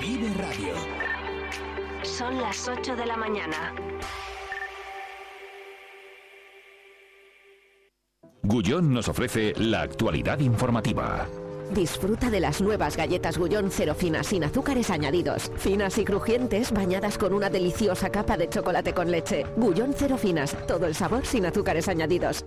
Vive Radio. Son las 8 de la mañana. Gullón nos ofrece la actualidad informativa. Disfruta de las nuevas galletas Gullón cero finas sin azúcares añadidos. Finas y crujientes bañadas con una deliciosa capa de chocolate con leche. Gullón cero finas, todo el sabor sin azúcares añadidos.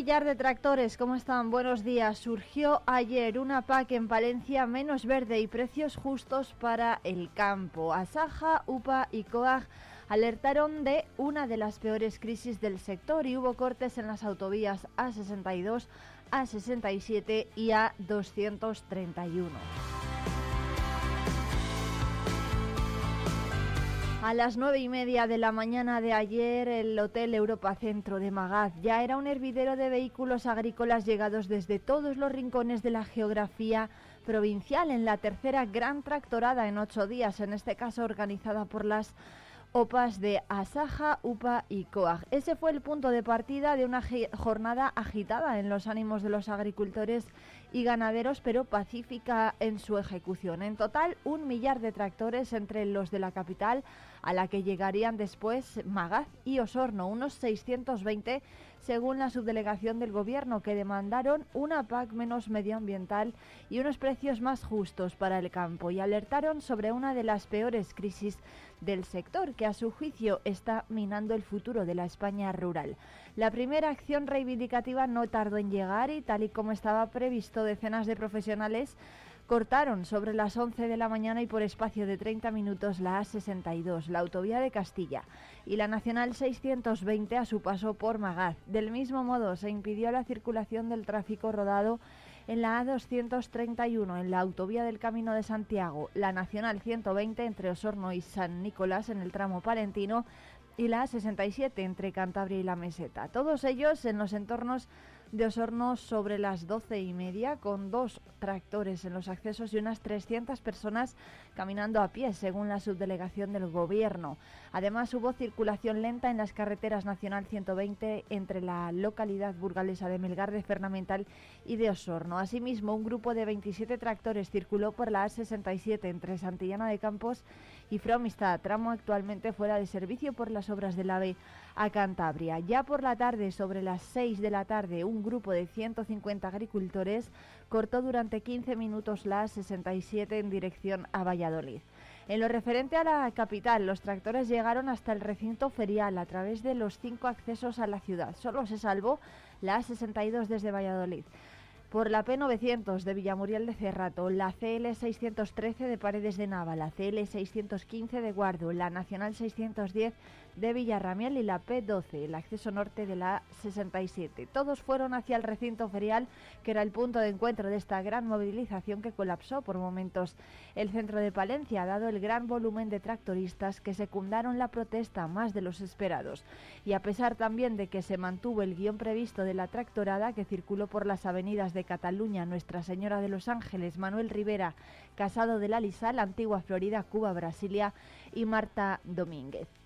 Un millar de tractores, ¿cómo están? Buenos días. Surgió ayer una PAC en Palencia menos verde y precios justos para el campo. Asaja, UPA y COAG alertaron de una de las peores crisis del sector y hubo cortes en las autovías A62, A67 y A231. A las nueve y media de la mañana de ayer, el Hotel Europa Centro de Magaz ya era un hervidero de vehículos agrícolas llegados desde todos los rincones de la geografía provincial en la tercera gran tractorada en ocho días, en este caso organizada por las OPAs de Asaja, UPA y COAG. Ese fue el punto de partida de una jornada agitada en los ánimos de los agricultores y ganaderos, pero pacífica en su ejecución. En total, un millar de tractores entre los de la capital, a la que llegarían después Magaz y Osorno, unos 620 según la subdelegación del Gobierno, que demandaron una PAC menos medioambiental y unos precios más justos para el campo y alertaron sobre una de las peores crisis del sector, que a su juicio está minando el futuro de la España rural. La primera acción reivindicativa no tardó en llegar y, tal y como estaba previsto, decenas de profesionales cortaron sobre las 11 de la mañana y por espacio de 30 minutos la A62, la autovía de Castilla, y la Nacional 620 a su paso por Magaz. Del mismo modo, se impidió la circulación del tráfico rodado en la A231, en la autovía del Camino de Santiago, la Nacional 120 entre Osorno y San Nicolás en el tramo palentino y la A67 entre Cantabria y la Meseta. Todos ellos en los entornos de Osorno sobre las doce y media, con dos tractores en los accesos y unas 300 personas caminando a pie, según la subdelegación del Gobierno. Además, hubo circulación lenta en las carreteras Nacional 120 entre la localidad burgalesa de Melgar de Fernamental y de Osorno. Asimismo, un grupo de 27 tractores circuló por la A67 entre Santillana de Campos y Fromistad, tramo actualmente fuera de servicio por las obras del AVE a Cantabria. Ya por la tarde, sobre las 6 de la tarde, un grupo de 150 agricultores cortó durante 15 minutos la 67 en dirección a Valladolid. En lo referente a la capital, los tractores llegaron hasta el recinto ferial a través de los cinco accesos a la ciudad. Solo se salvó la 62 desde Valladolid por la P900 de Villamuriel de Cerrato, la CL 613 de Paredes de Nava, la CL 615 de Guardo, la Nacional 610 de Villarramiel y la P12, el acceso norte de la 67. Todos fueron hacia el recinto ferial, que era el punto de encuentro de esta gran movilización que colapsó por momentos el centro de Palencia, dado el gran volumen de tractoristas que secundaron la protesta más de los esperados. Y a pesar también de que se mantuvo el guion previsto de la tractorada que circuló por las avenidas de Cataluña, Nuestra Señora de los Ángeles, Manuel Rivera, Casado de la Lisal, Antigua Florida, Cuba, Brasilia y Marta Domínguez.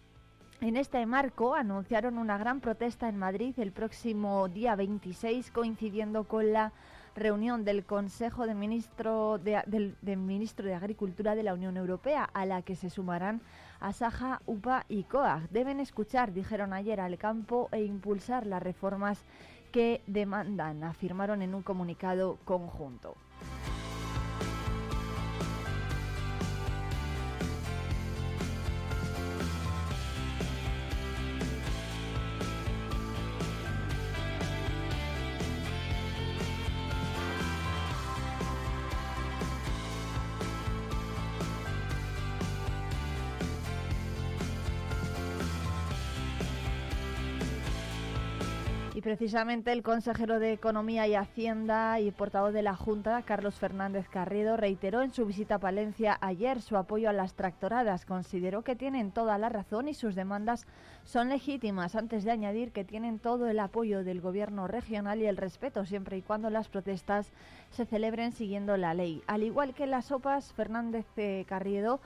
En este marco anunciaron una gran protesta en Madrid el próximo día 26, coincidiendo con la reunión del Consejo de, Ministro de, del, Ministro de Agricultura de la Unión Europea, a la que se sumarán Asaja, UPA y COAG. Deben escuchar, dijeron ayer, al campo e impulsar las reformas que demandan, afirmaron en un comunicado conjunto. Precisamente el consejero de Economía y Hacienda y portavoz de la Junta, Carlos Fernández Carriedo, reiteró en su visita a Palencia ayer su apoyo a las tractoradas. Consideró que tienen toda la razón y sus demandas son legítimas, antes de añadir que tienen todo el apoyo del gobierno regional y el respeto siempre y cuando las protestas se celebren siguiendo la ley. Al igual que las OPAs, Fernández eh, Carriedo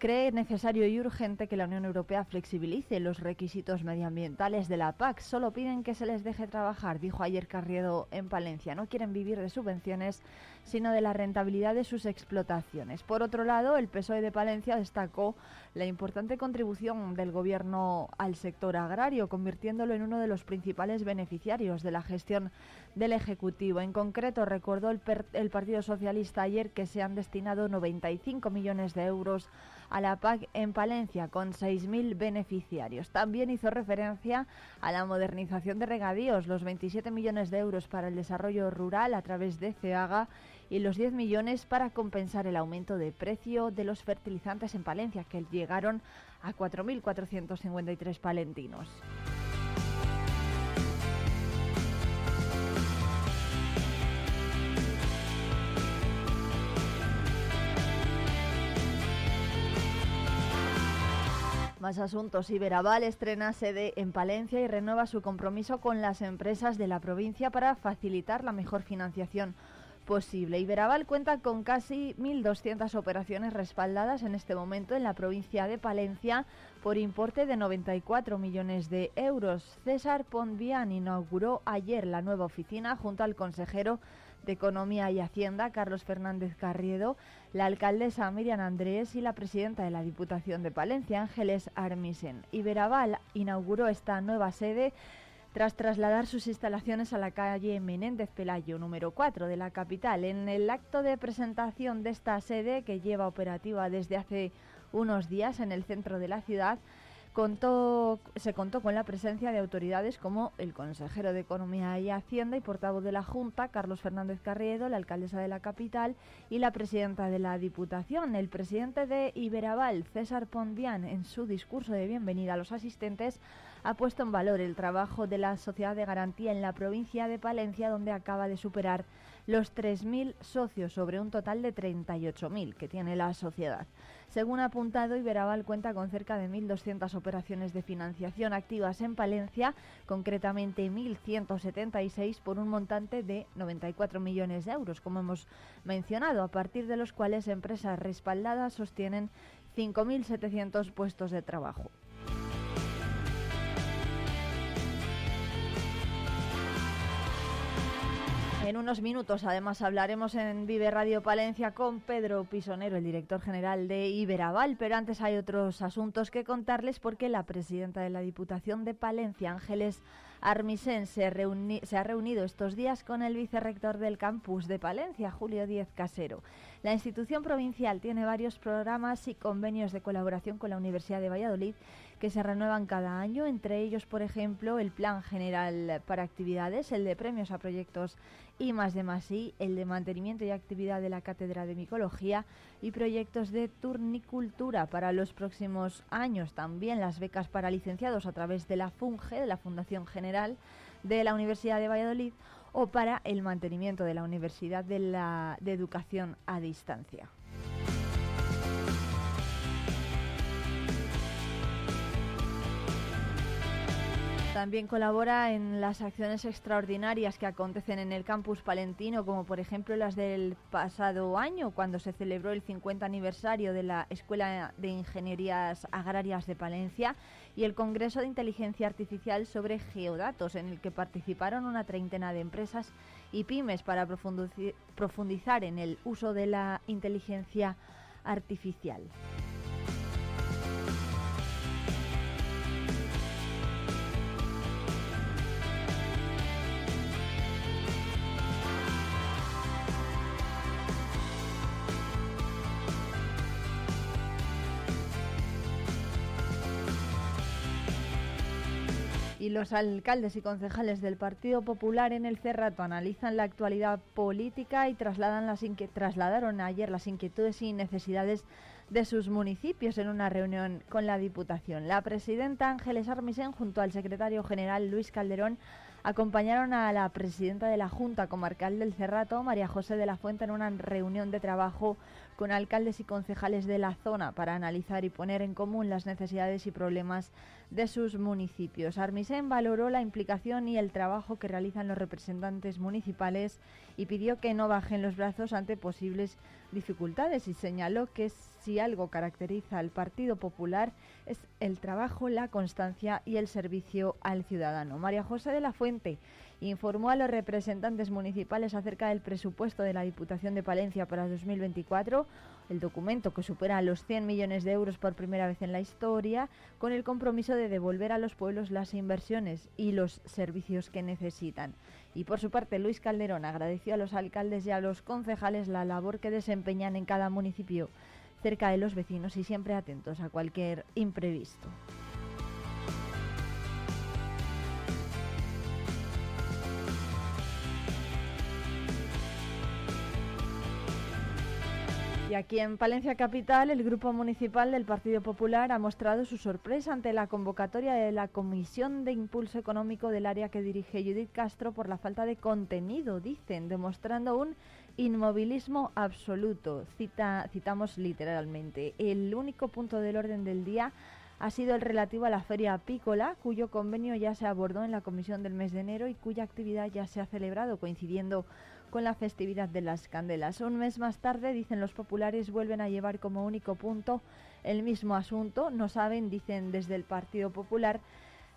cree necesario y urgente que la Unión Europea flexibilice los requisitos medioambientales de la PAC. Solo piden que se les deje trabajar, dijo ayer Carriedo en Palencia. No quieren vivir de subvenciones, sino de la rentabilidad de sus explotaciones. Por otro lado, el PSOE de Palencia destacó la importante contribución del Gobierno al sector agrario, convirtiéndolo en uno de los principales beneficiarios de la gestión del Ejecutivo. En concreto, recordó el, Partido Socialista ayer que se han destinado 95 millones de euros a la PAC en Palencia, con 6.000 beneficiarios. También hizo referencia a la modernización de regadíos, los 27 millones de euros para el desarrollo rural a través de CEAGA y los 10 millones para compensar el aumento de precio de los fertilizantes en Palencia, que llegaron a 4.453 palentinos. Más asuntos. Iberaval estrena sede en Palencia y renueva su compromiso con las empresas de la provincia para facilitar la mejor financiación posible. Iberaval cuenta con casi 1.200 operaciones respaldadas en este momento en la provincia de Palencia por importe de 94 millones de euros. César Ponvian inauguró ayer la nueva oficina junto al consejero de Economía y Hacienda, Carlos Fernández Carriedo, la alcaldesa Miriam Andrés y la presidenta de la Diputación de Palencia, Ángeles Armisen. Iberaval inauguró esta nueva sede tras trasladar sus instalaciones a la calle Menéndez Pelayo, número 4 de la capital. En el acto de presentación de esta sede, que lleva operativa desde hace unos días en el centro de la ciudad, Se contó con la presencia de autoridades como el consejero de Economía y Hacienda y portavoz de la Junta, Carlos Fernández Carriedo, la alcaldesa de la capital y la presidenta de la Diputación. El presidente de Iberaval, César Pondián, en su discurso de bienvenida a los asistentes, ha puesto en valor el trabajo de la Sociedad de Garantía en la provincia de Palencia, donde acaba de superar los 3.000 socios sobre un total de 38.000 que tiene la sociedad. Según ha apuntado, Iberaval cuenta con cerca de 1.200 operaciones de financiación activas en Palencia, concretamente 1.176 por un montante de 94 millones de euros, como hemos mencionado, a partir de los cuales empresas respaldadas sostienen 5.700 puestos de trabajo. En unos minutos, además, hablaremos en Vive Radio Palencia con Pedro Pisonero, el director general de Iberaval. Pero antes hay otros asuntos que contarles porque la presidenta de la Diputación de Palencia, Ángeles Armisen, se, ha reunido estos días con el vicerrector del campus de Palencia, Julio Díez Casero. La institución provincial tiene varios programas y convenios de colaboración con la Universidad de Valladolid que se renuevan cada año, entre ellos, por ejemplo, el Plan General para Actividades, el de Premios a Proyectos y más de más y el de mantenimiento y actividad de la Cátedra de Micología y proyectos de turnicultura para los próximos años. También las becas para licenciados a través de la FUNGE, de la Fundación General de la Universidad de Valladolid, o para el mantenimiento de la Universidad de, la, de Educación a Distancia. También colabora en las acciones extraordinarias que acontecen en el campus palentino, como por ejemplo las del pasado año, cuando se celebró el 50 aniversario de la Escuela de Ingenierías Agrarias de Palencia y el Congreso de Inteligencia Artificial sobre Geodatos, en el que participaron una treintena de empresas y pymes para profundizar en el uso de la inteligencia artificial. Los alcaldes y concejales del Partido Popular en el Cerrato analizan la actualidad política y trasladan las trasladaron ayer las inquietudes y necesidades de sus municipios en una reunión con la Diputación. La presidenta Ángeles Armisen junto al secretario general Luis Calderón acompañaron a la presidenta de la Junta Comarcal del Cerrato, María José de la Fuente, en una reunión de trabajo con alcaldes y concejales de la zona para analizar y poner en común las necesidades y problemas de sus municipios. Armisen valoró la implicación y el trabajo que realizan los representantes municipales y pidió que no bajen los brazos ante posibles dificultades y señaló que si algo caracteriza al Partido Popular es el trabajo, la constancia y el servicio al ciudadano. María José de la Fuente informó a los representantes municipales acerca del presupuesto de la Diputación de Palencia para 2024, el documento que supera los 100 millones de euros por primera vez en la historia, con el compromiso de devolver a los pueblos las inversiones y los servicios que necesitan. Y por su parte, Luis Calderón agradeció a los alcaldes y a los concejales la labor que desempeñan en cada municipio cerca de los vecinos y siempre atentos a cualquier imprevisto. Y aquí en Palencia Capital, el Grupo Municipal del Partido Popular ha mostrado su sorpresa ante la convocatoria de la Comisión de Impulso Económico del área que dirige Judith Castro por la falta de contenido, dicen, demostrando un inmovilismo absoluto. Cita, citamos literalmente. El único punto del orden del día ha sido el relativo a la feria apícola, cuyo convenio ya se abordó en la comisión del mes de enero y cuya actividad ya se ha celebrado, coincidiendo con la festividad de las candelas. Un mes más tarde, dicen los populares, vuelven a llevar como único punto el mismo asunto. No saben, dicen desde el Partido Popular,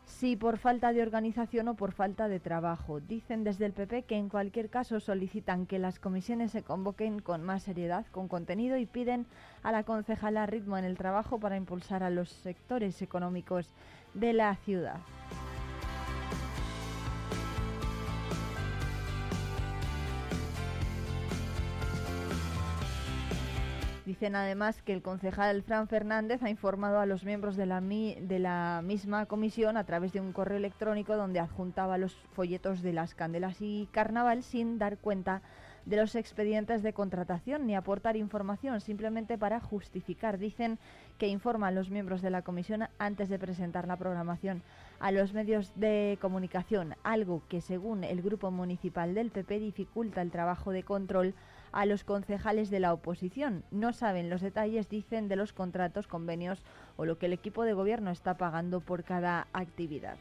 si por falta de organización o por falta de trabajo. Dicen desde el PP que en cualquier caso solicitan que las comisiones se convoquen con más seriedad, con contenido y piden a la concejala ritmo en el trabajo para impulsar a los sectores económicos de la ciudad. Dicen además que el concejal Fran Fernández ha informado a los miembros de la, misma comisión a través de un correo electrónico donde adjuntaba los folletos de las candelas y carnaval sin dar cuenta de los expedientes de contratación ni aportar información, simplemente para justificar. Dicen que informa a los miembros de la comisión antes de presentar la programación a los medios de comunicación, algo que según el grupo municipal del PP dificulta el trabajo de control a los concejales de la oposición. No saben los detalles, dicen, de los contratos, convenios o lo que el equipo de gobierno está pagando por cada actividad.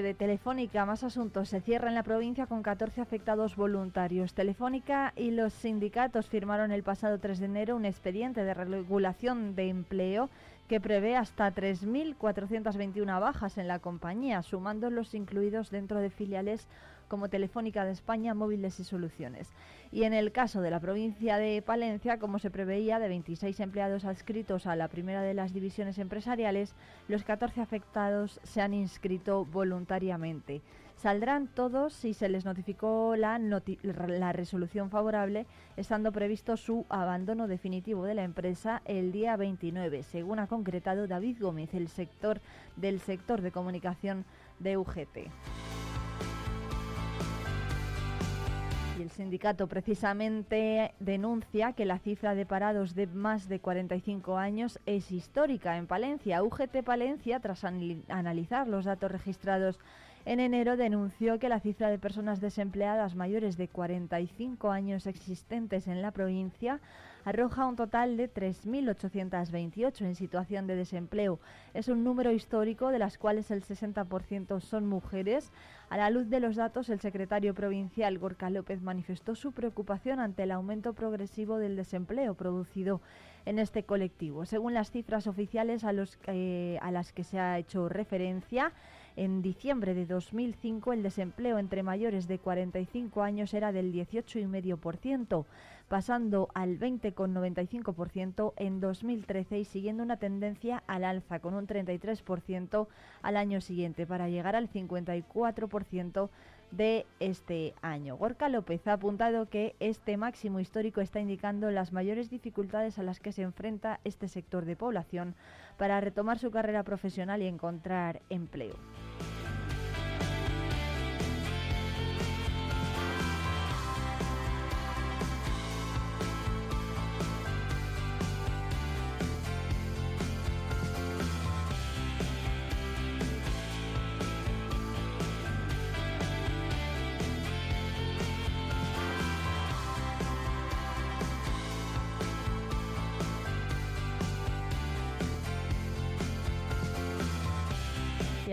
De Telefónica, más asuntos, se cierra en la provincia con 14 afectados voluntarios. Telefónica y los sindicatos firmaron el pasado 3 de enero un expediente de regulación de empleo que prevé hasta 3.421 bajas en la compañía, sumando los incluidos dentro de filiales como Telefónica de España, Móviles y Soluciones. Y en el caso de la provincia de Palencia, como se preveía, de 26 empleados adscritos a la primera de las divisiones empresariales, los 14 afectados se han inscrito voluntariamente. Saldrán todos si se les notificó la, la, resolución favorable, estando previsto su abandono definitivo de la empresa el día 29, según ha concretado David Gómez, el sector del sector de comunicación de UGT. Sindicato precisamente denuncia que la cifra de parados de más de 45 años es histórica en Palencia. UGT Palencia, tras analizar los datos registrados en enero, denunció que la cifra de personas desempleadas mayores de 45 años existentes en la provincia arroja un total de 3.828 en situación de desempleo. Es un número histórico de las cuales el 60% son mujeres. A la luz de los datos, el secretario provincial Gorka López manifestó su preocupación ante el aumento progresivo del desempleo producido en este colectivo. Según las cifras oficiales a, a las que se ha hecho referencia, en diciembre de 2005 el desempleo entre mayores de 45 años era del 18,5%, pasando al 20,95% en 2013 y siguiendo una tendencia al alza con un 33% al año siguiente para llegar al 54% de este año. Gorka López ha apuntado que este máximo histórico está indicando las mayores dificultades a las que se enfrenta este sector de población para retomar su carrera profesional y encontrar empleo.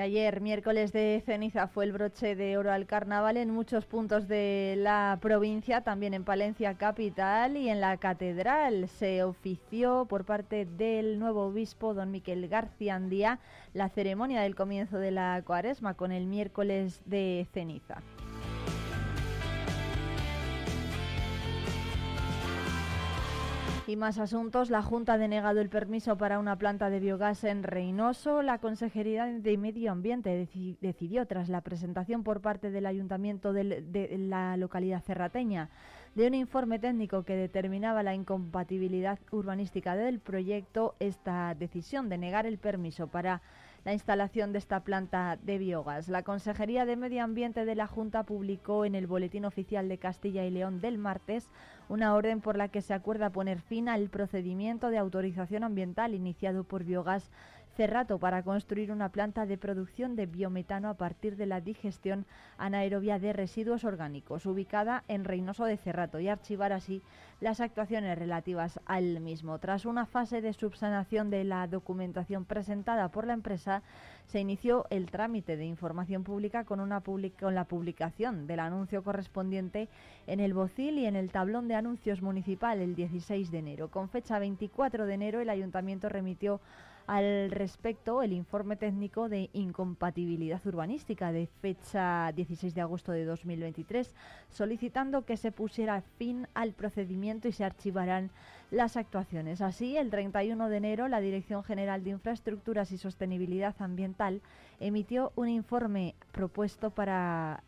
Ayer, miércoles de ceniza, fue el broche de oro al carnaval en muchos puntos de la provincia, también en Palencia capital y en la catedral. Se ofició por parte del nuevo obispo, don Miquel García Andía, la ceremonia del comienzo de la cuaresma con el miércoles de ceniza. Y más asuntos. La Junta ha denegado el permiso para una planta de biogás en Reynoso. La Consejería de Medio Ambiente decidió, tras la presentación por parte del Ayuntamiento de la localidad cerrateña de un informe técnico que determinaba la incompatibilidad urbanística del proyecto, esta decisión de negar el permiso para la instalación de esta planta de biogás. La Consejería de Medio Ambiente de la Junta publicó en el Boletín Oficial de Castilla y León del martes una orden por la que se acuerda poner fin al procedimiento de autorización ambiental iniciado por Biogás Cerrato para construir una planta de producción de biometano a partir de la digestión anaerobia de residuos orgánicos, ubicada en Reynoso de Cerrato, y archivar así las actuaciones relativas al mismo. Tras una fase de subsanación de la documentación presentada por la empresa, se inició el trámite de información pública con, una con la publicación del anuncio correspondiente en el Bocil y en el tablón de anuncios municipal el 16 de enero. Con fecha 24 de enero, el ayuntamiento remitió al respecto el informe técnico de incompatibilidad urbanística de fecha 16 de agosto de 2023, solicitando que se pusiera fin al procedimiento y se archivaran las actuaciones. Así, el 31 de enero, la Dirección General de Infraestructuras y Sostenibilidad Ambiental emitió un informe propuesto para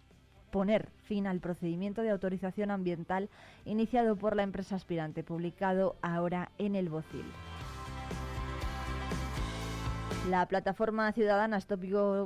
poner fin al procedimiento de autorización ambiental iniciado por la empresa aspirante, publicado ahora en el Bocil. La plataforma ciudadana Stop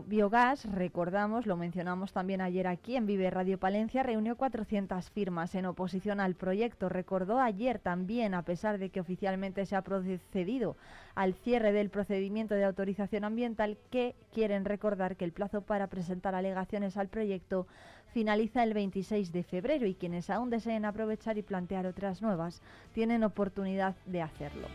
Biogas, recordamos, lo mencionamos también ayer aquí en Vive Radio Palencia, reunió 400 firmas en oposición al proyecto. Recordó ayer también, a pesar de que oficialmente se ha procedido al cierre del procedimiento de autorización ambiental, que quieren recordar que el plazo para presentar alegaciones al proyecto finaliza el 26 de febrero y quienes aún deseen aprovechar y plantear otras nuevas tienen oportunidad de hacerlo.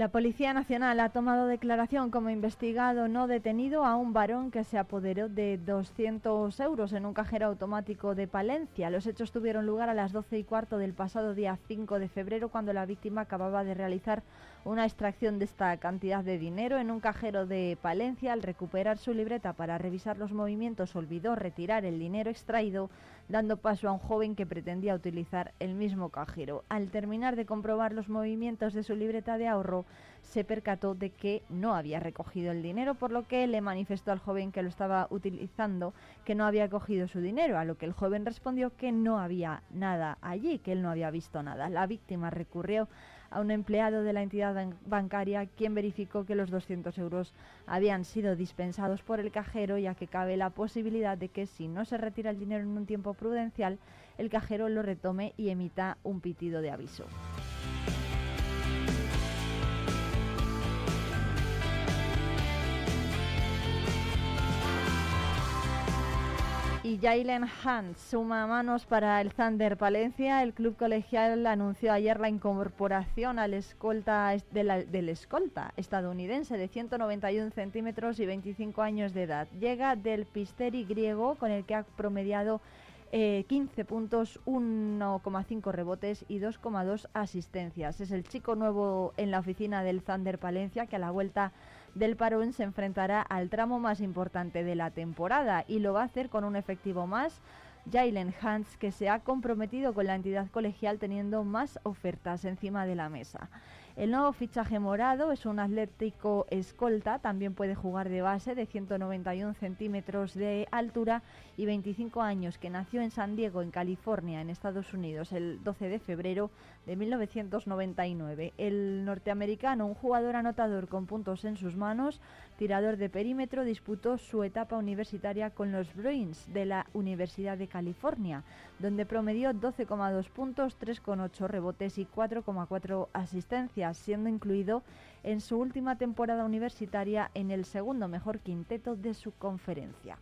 La Policía Nacional ha tomado declaración como investigado no detenido a un varón que se apoderó de 200 euros en un cajero automático de Palencia. Los hechos tuvieron lugar a las 12 y cuarto del pasado día 5 de febrero cuando la víctima acababa de realizar una extracción de esta cantidad de dinero en un cajero de Palencia. Al recuperar su libreta para revisar los movimientos olvidó retirar el dinero extraído dando paso a un joven que pretendía utilizar el mismo cajero. Al terminar de comprobar los movimientos de su libreta de ahorro, se percató de que no había recogido el dinero, por lo que le manifestó al joven que lo estaba utilizando que no había cogido su dinero, a lo que el joven respondió que no había nada allí, que él no había visto nada. La víctima recurrió a un empleado de la entidad bancaria quien verificó que los 200 euros habían sido dispensados por el cajero ya que cabe la posibilidad de que si no se retira el dinero en un tiempo prudencial, el cajero lo retome y emita un pitido de aviso. Y Jalen Hunt suma manos para el Thunder Palencia. El club colegial anunció ayer la incorporación al escolta del escolta estadounidense de 191 centímetros y 25 años de edad. Llega del Pisteri griego con el que ha promediado 15 eh, puntos, 1,5 rebotes y 2,2 asistencias. Es el chico nuevo en la oficina del Thunder Palencia que a la vuelta del parón se enfrentará al tramo más importante de la temporada y lo va a hacer con un efectivo más. Jalen Hans, que se ha comprometido con la entidad colegial teniendo más ofertas encima de la mesa. El nuevo fichaje morado es un atlético escolta, también puede jugar de base de 191 centímetros de altura y 25 años, que nació en San Diego, en California, en Estados Unidos, el 12 de febrero de 1999. El norteamericano, un jugador anotador con puntos en sus manos, tirador de perímetro, disputó su etapa universitaria con los Bruins de la Universidad de California, donde promedió 12,2 puntos, 3,8 rebotes y 4,4 asistencias, siendo incluido en su última temporada universitaria en el segundo mejor quinteto de su conferencia.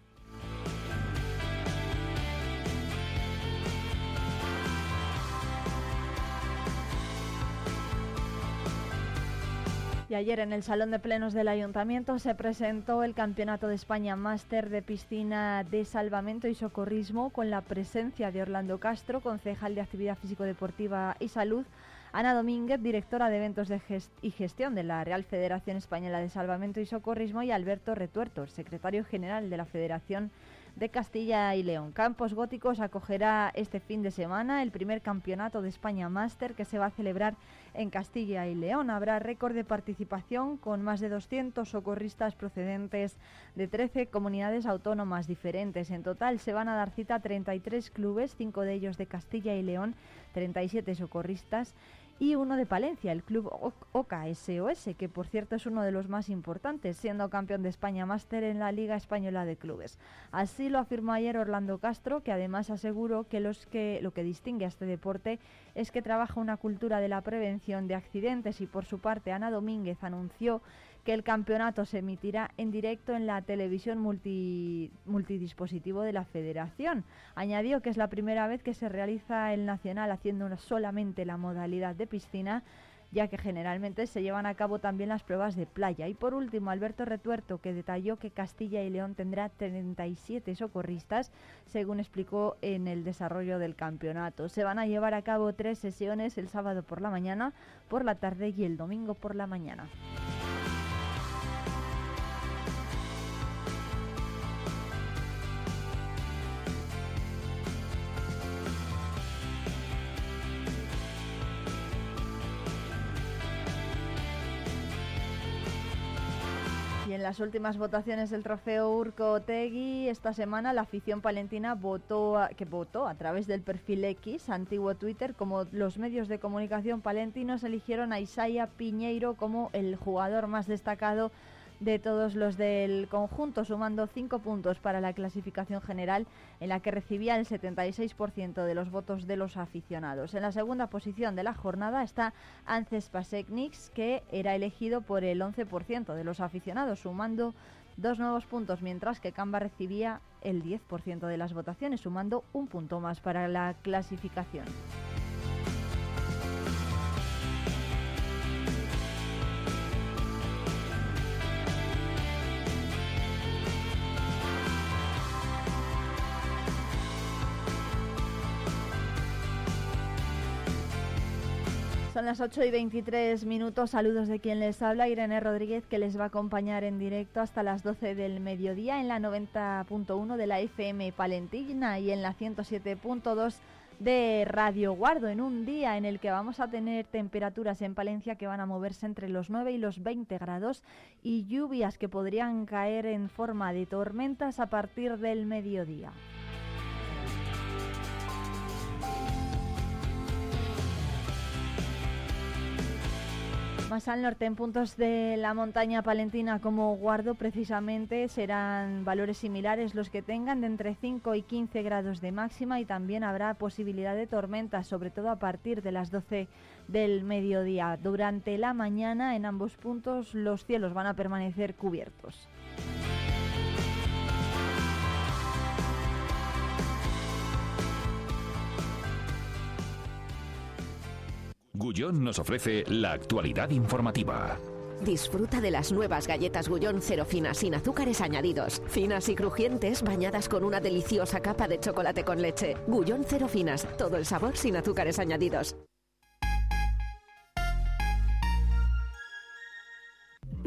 Y ayer en el Salón de Plenos del Ayuntamiento se presentó el Campeonato de España Máster de Piscina de Salvamento y Socorrismo con la presencia de Orlando Castro, concejal de Actividad Físico-Deportiva y Salud, Ana Domínguez, directora de Eventos y Gestión de la Real Federación Española de Salvamento y Socorrismo, y Alberto Retuerto, secretario general de la Federación de Castilla y León. Campos Góticos acogerá este fin de semana el primer campeonato de España Máster que se va a celebrar en Castilla y León. Habrá récord de participación con más de 200 socorristas procedentes de 13 comunidades autónomas diferentes. En total se van a dar cita a 33 clubes, 5 de ellos de Castilla y León, 37 socorristas y uno de Palencia, el club OCA SOS, que por cierto es uno de los más importantes, siendo campeón de España Máster en la Liga Española de Clubes. Así lo afirmó ayer Orlando Castro, que además aseguró que, los que lo que distingue a este deporte es que trabaja una cultura de la prevención de accidentes y por su parte Ana Domínguez anunció que el campeonato se emitirá en directo en la televisión multidispositivo de la Federación. Añadió que es la primera vez que se realiza el Nacional haciendo solamente la modalidad de piscina ya que generalmente se llevan a cabo también las pruebas de playa. Y por último, Alberto Retuerto, que detalló que Castilla y León tendrá 37 socorristas, según explicó en el desarrollo del campeonato. Se van a llevar a cabo tres sesiones el sábado por la mañana, por la tarde y el domingo por la mañana. En las últimas votaciones del trofeo Urco Otegui, esta semana la afición palentina votó que votó a través del perfil X, antiguo Twitter, como los medios de comunicación palentinos eligieron a Isaiah Piñeiro como el jugador más destacado de todos los del conjunto, sumando cinco puntos para la clasificación general, en la que recibía el 76% de los votos de los aficionados. En la segunda posición de la jornada está Ances Pasekniks, que era elegido por el 11% de los aficionados, sumando dos nuevos puntos, mientras que Camba recibía el 10% de las votaciones, sumando un punto más para la clasificación. Son las 8 y 23 minutos. Saludos de quien les habla, Irene Rodríguez, que les va a acompañar en directo hasta las 12 del mediodía en la 90.1 de la FM Palentina y en la 107.2 de Radio Guardo, en un día en el que vamos a tener temperaturas en Palencia que van a moverse entre los 9 y los 20 grados y lluvias que podrían caer en forma de tormentas a partir del mediodía. Más al norte, en puntos de la montaña palentina como Guardo, precisamente serán valores similares los que tengan de entre 5 y 15 grados de máxima y también habrá posibilidad de tormentas, sobre todo a partir de las 12 del mediodía. Durante la mañana en ambos puntos los cielos van a permanecer cubiertos. Gullón nos ofrece la actualidad informativa. Disfruta de las nuevas galletas Gullón cero finas sin azúcares añadidos. Finas y crujientes bañadas con una deliciosa capa de chocolate con leche. Gullón cero finas, todo el sabor sin azúcares añadidos.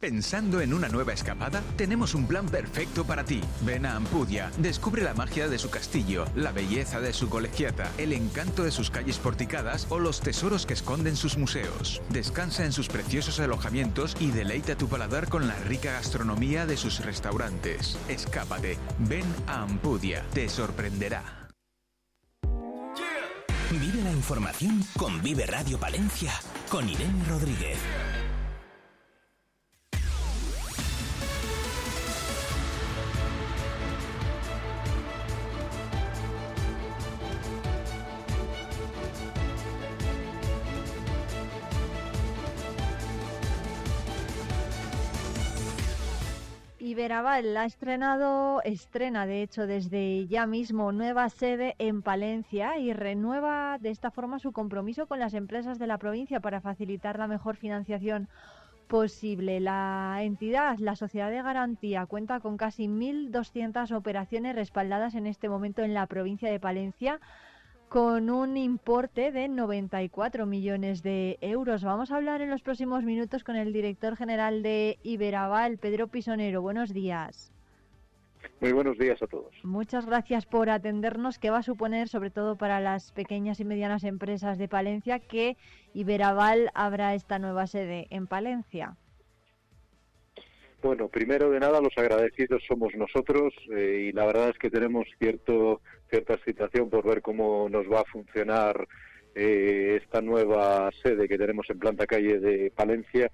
¿Pensando en una nueva escapada? Tenemos un plan perfecto para ti. Ven a Ampudia, descubre la magia de su castillo, la belleza de su colegiata, el encanto de sus calles porticadas o los tesoros que esconden sus museos. Descansa en sus preciosos alojamientos y deleita tu paladar con la rica gastronomía de sus restaurantes. Escápate, ven a Ampudia, te sorprenderá. Vive la información con Vive Radio Palencia, con Irene Rodríguez. Iberaval ha estrenado, estrena de hecho desde ya mismo nueva sede en Palencia y renueva de esta forma su compromiso con las empresas de la provincia para facilitar la mejor financiación posible. La entidad, la Sociedad de Garantía, cuenta con casi 1.200 operaciones respaldadas en este momento en la provincia de Palencia con un importe de 94 millones de euros. Vamos a hablar en los próximos minutos con el director general de Iberaval, Pedro Pisonero. Buenos días. Muy buenos días a todos. Muchas gracias por atendernos. ¿Qué va a suponer, sobre todo para las pequeñas y medianas empresas de Palencia, que Iberaval abra esta nueva sede en Palencia? Bueno, primero de nada los agradecidos somos nosotros eh, y la verdad es que tenemos cierto cierta excitación por ver cómo nos va a funcionar eh, esta nueva sede que tenemos en planta calle de Palencia.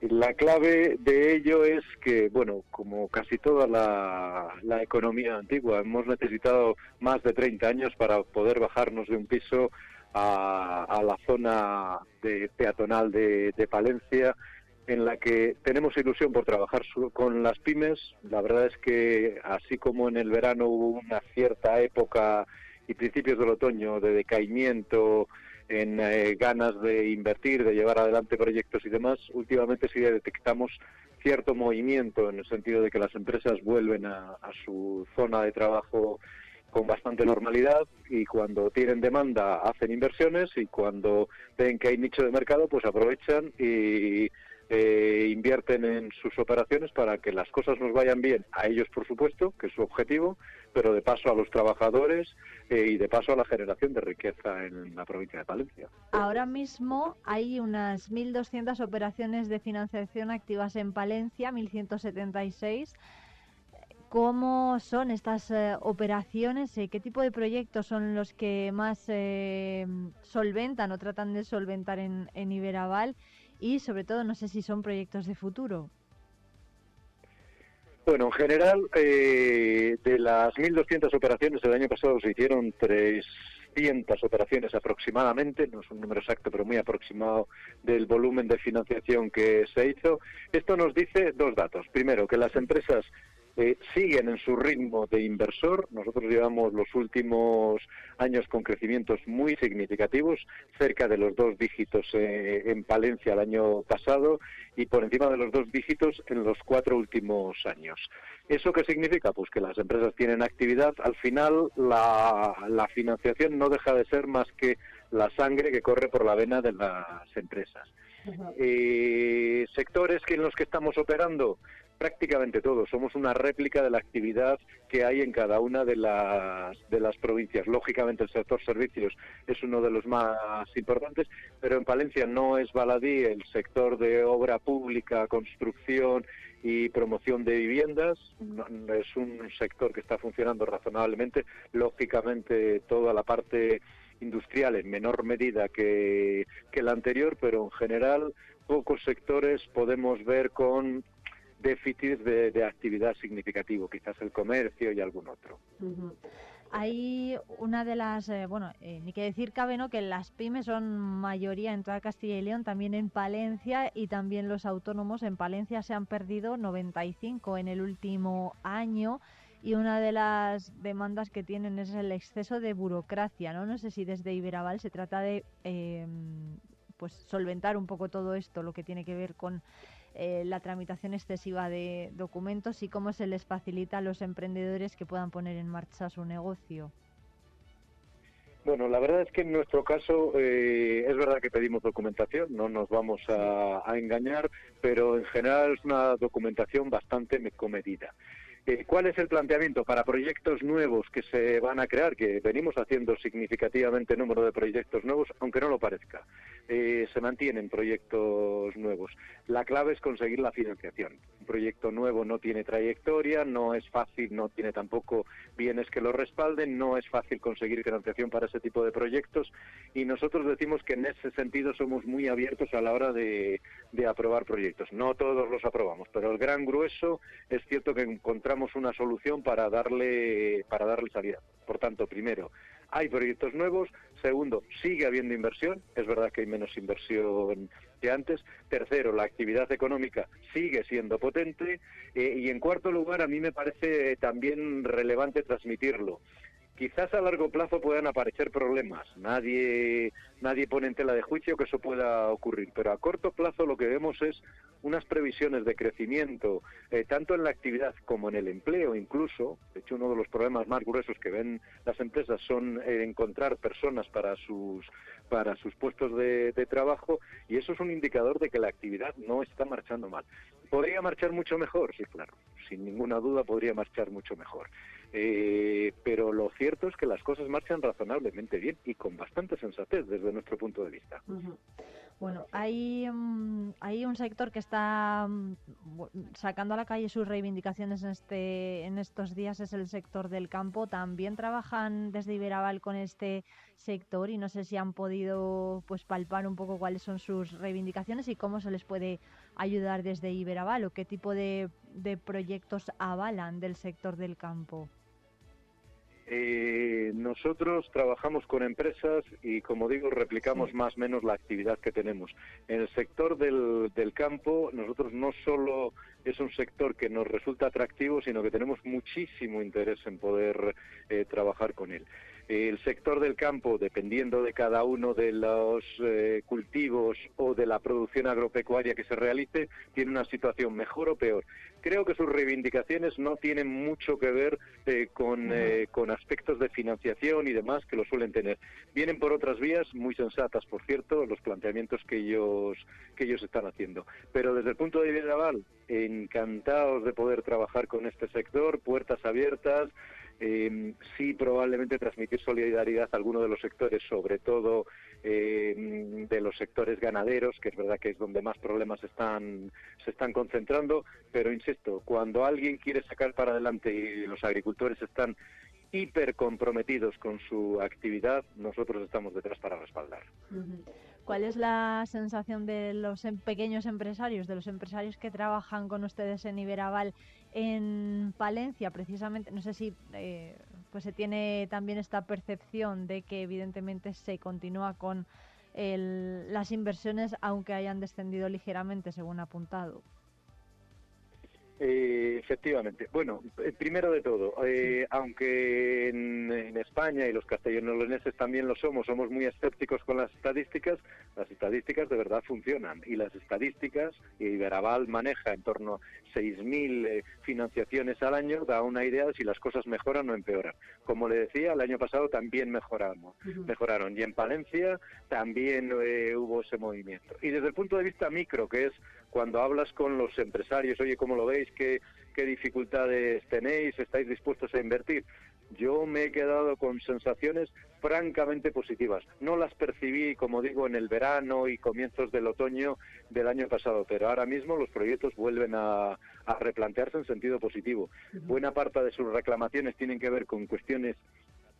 La clave de ello es que, bueno, como casi toda la, economía antigua, hemos necesitado más de 30 años para poder bajarnos de un piso a, a la zona de, peatonal de Palencia en la que tenemos ilusión por trabajar con las pymes. La verdad es que así como en el verano hubo una cierta época y principios del otoño de decaimiento en eh, ganas de invertir, de llevar adelante proyectos y demás, últimamente sí detectamos cierto movimiento en el sentido de que las empresas vuelven a, a su zona de trabajo con bastante normalidad y cuando tienen demanda hacen inversiones y cuando ven que hay nicho de mercado pues aprovechan y eh, invierten en sus operaciones para que las cosas nos vayan bien a ellos, por supuesto, que es su objetivo, pero de paso a los trabajadores eh, y de paso a la generación de riqueza en la provincia de Palencia. Ahora mismo hay unas 1.200 operaciones de financiación activas en Palencia, 1.176. ¿Cómo son estas eh, operaciones? ¿Qué tipo de proyectos son los que más solventan o tratan de solventar en, en Iberaval? Y sobre todo no sé si son proyectos de futuro. Bueno, en general, eh, de las 1.200 operaciones del año pasado se hicieron 300 operaciones aproximadamente, no es un número exacto, pero muy aproximado del volumen de financiación que se hizo. Esto nos dice dos datos. Primero, que las empresas eh, siguen en su ritmo de inversor. Nosotros llevamos los últimos años con crecimientos muy significativos, cerca de los dos dígitos eh, en Palencia el año pasado y por encima de los dos dígitos en los cuatro últimos años. ¿Eso qué significa? Pues que las empresas tienen actividad. Al final, la, la financiación no deja de ser más que la sangre que corre por la vena de las empresas. Eh, sectores que en los que estamos operando, prácticamente todos. Somos una réplica de la actividad que hay en cada una de las, de las provincias. Lógicamente el sector servicios es uno de los más importantes, pero en Palencia no es baladí el sector de obra pública, construcción y promoción de viviendas. Es un sector que está funcionando razonablemente. Lógicamente toda la parte industrial en menor medida que, que la anterior, pero en general pocos sectores podemos ver con déficit de, actividad significativo, quizás el comercio y algún otro. Hay una de las, eh, bueno, eh, ni que decir cabe, ¿no? Que las pymes son mayoría en toda Castilla y León, también en Palencia y también los autónomos. En Palencia se han perdido 95 en el último año y una de las demandas que tienen es el exceso de burocracia, ¿no? No sé si desde Iberaval se trata de, em, pues, solventar un poco todo esto, lo que tiene que ver con eh, la tramitación excesiva de documentos y cómo se les facilita a los emprendedores que puedan poner en marcha su negocio. Bueno, la verdad es que en nuestro caso eh, es verdad que pedimos documentación, no nos vamos a, a, engañar, pero en general es una documentación bastante comedida. ¿Cuál es el planteamiento para proyectos nuevos que se van a crear? Que venimos haciendo significativamente número de proyectos nuevos, aunque no lo parezca. Eh, se mantienen proyectos nuevos. La clave es conseguir la financiación. Un proyecto nuevo no tiene trayectoria, no es fácil, no tiene tampoco bienes que lo respalden, no es fácil conseguir financiación para ese tipo de proyectos y nosotros decimos que en ese sentido somos muy abiertos a la hora de, de aprobar proyectos. No todos los aprobamos, pero el gran grueso es cierto que encontramos una solución para darle, para darle salida. Por tanto, primero, hay proyectos nuevos. Segundo, sigue habiendo inversión. Es verdad que hay menos inversión que antes. Tercero, la actividad económica sigue siendo potente. Eh, y en cuarto lugar, a mí me parece también relevante transmitirlo. Quizás a largo plazo puedan aparecer problemas. Nadie, nadie pone en tela de juicio que eso pueda ocurrir. Pero a corto plazo lo que vemos es unas previsiones de crecimiento, eh, tanto en la actividad como en el empleo incluso. De hecho, uno de los problemas más gruesos que ven las empresas son eh, encontrar personas para sus, para sus puestos de, de trabajo y eso es un indicador de que la actividad no está marchando mal. ¿Podría marchar mucho mejor? Sí, claro. Sin ninguna duda podría marchar mucho mejor. Eh, pero lo cierto es que las cosas marchan razonablemente bien y con bastante sensatez desde nuestro punto de vista. Bueno, hay, mm, hay un sector que está mm, sacando a la calle sus reivindicaciones en, este, en estos días, es el sector del campo. También trabajan desde Iberaval con este sector y no sé si han podido pues palpar un poco cuáles son sus reivindicaciones y cómo se les puede ayudar desde Iberaval o qué tipo de, de proyectos avalan del sector del campo. Eh, nosotros trabajamos con empresas y, como digo, replicamos más o menos la actividad que tenemos. En el sector del, del, campo, nosotros no solo es un sector que nos resulta atractivo, sino que tenemos muchísimo interés en poder eh, trabajar con él. El sector del campo, dependiendo de cada uno de los eh, cultivos o de la producción agropecuaria que se realice, tiene una situación mejor o peor. Creo que sus reivindicaciones no tienen mucho que ver eh, con, eh, con aspectos de financiación y demás que lo suelen tener. Vienen por otras vías muy sensatas, por cierto, los planteamientos que ellos, que ellos están haciendo. Pero desde el punto de vista naval, encantados de poder trabajar con este sector, puertas abiertas, eh, sí probablemente transmitir solidaridad a algunos de los sectores, sobre todo eh, de los sectores ganaderos, que es verdad que es donde más problemas están, se están concentrando, pero insisto, cuando alguien quiere sacar para adelante y los agricultores están hiper comprometidos con su actividad, nosotros estamos detrás para respaldar. ¿Cuál es la sensación de los em, pequeños empresarios, de los empresarios que trabajan con ustedes en Iberaval en Palencia, precisamente? No sé si eh, pues se tiene también esta percepción de que evidentemente se continúa con las inversiones, aunque hayan descendido ligeramente, según apuntado. Eh, efectivamente. Bueno, eh, primero de todo, eh, aunque en, España y los castellanoleneses también lo somos, somos muy escépticos con las estadísticas, las estadísticas de verdad funcionan. Y las estadísticas, y Iberaval maneja en torno a 6.000 financiaciones al año, da una idea de si las cosas mejoran o empeoran. Como le decía, el año pasado también mejoramos, mejoraron. Y en Palencia también hubo ese movimiento. Y desde el punto de vista micro, que es cuando hablas con los empresarios, oye, ¿cómo lo veis? ¿Qué, qué dificultades tenéis? ¿Estáis dispuestos a invertir? Yo me he quedado con sensaciones francamente positivas. No las percibí, como digo, en el verano y comienzos del otoño del año pasado, pero ahora mismo los proyectos vuelven a, a replantearse en sentido positivo. Buena parte de sus reclamaciones tienen que ver con cuestiones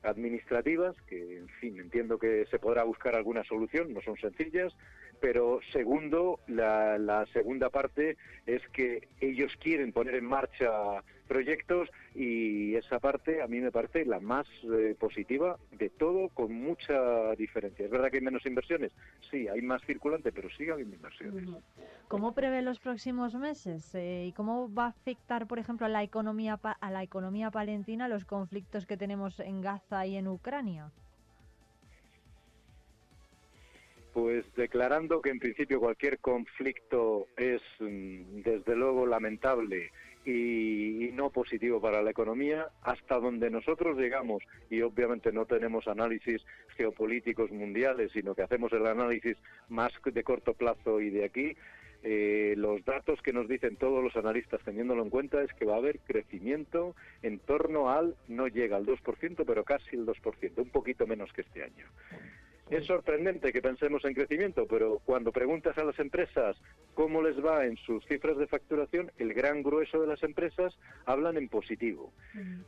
administrativas, que en fin, entiendo que se podrá buscar alguna solución, no son sencillas, pero segundo, la, la segunda parte es que ellos quieren poner en marcha proyectos y esa parte a mí me parece la más eh, positiva de todo con mucha diferencia. ¿Es verdad que hay menos inversiones? Sí, hay más circulante, pero sí hay inversiones. ¿Cómo prevé los próximos meses eh, y cómo va a afectar, por ejemplo, a la economía a la economía palentina los conflictos que tenemos en Gaza y en Ucrania? Pues declarando que en principio cualquier conflicto es mm, desde luego lamentable y, no positivo para la economía, hasta donde nosotros llegamos, y obviamente no tenemos análisis geopolíticos mundiales, sino que hacemos el análisis más de corto plazo y de aquí, eh, los datos que nos dicen todos los analistas teniéndolo en cuenta es que va a haber crecimiento en torno al, no llega al 2%, pero casi el 2%, un poquito menos que este año. Es sorprendente que pensemos en crecimiento, pero cuando preguntas a las empresas cómo les va en sus cifras de facturación, el gran grueso de las empresas hablan en positivo.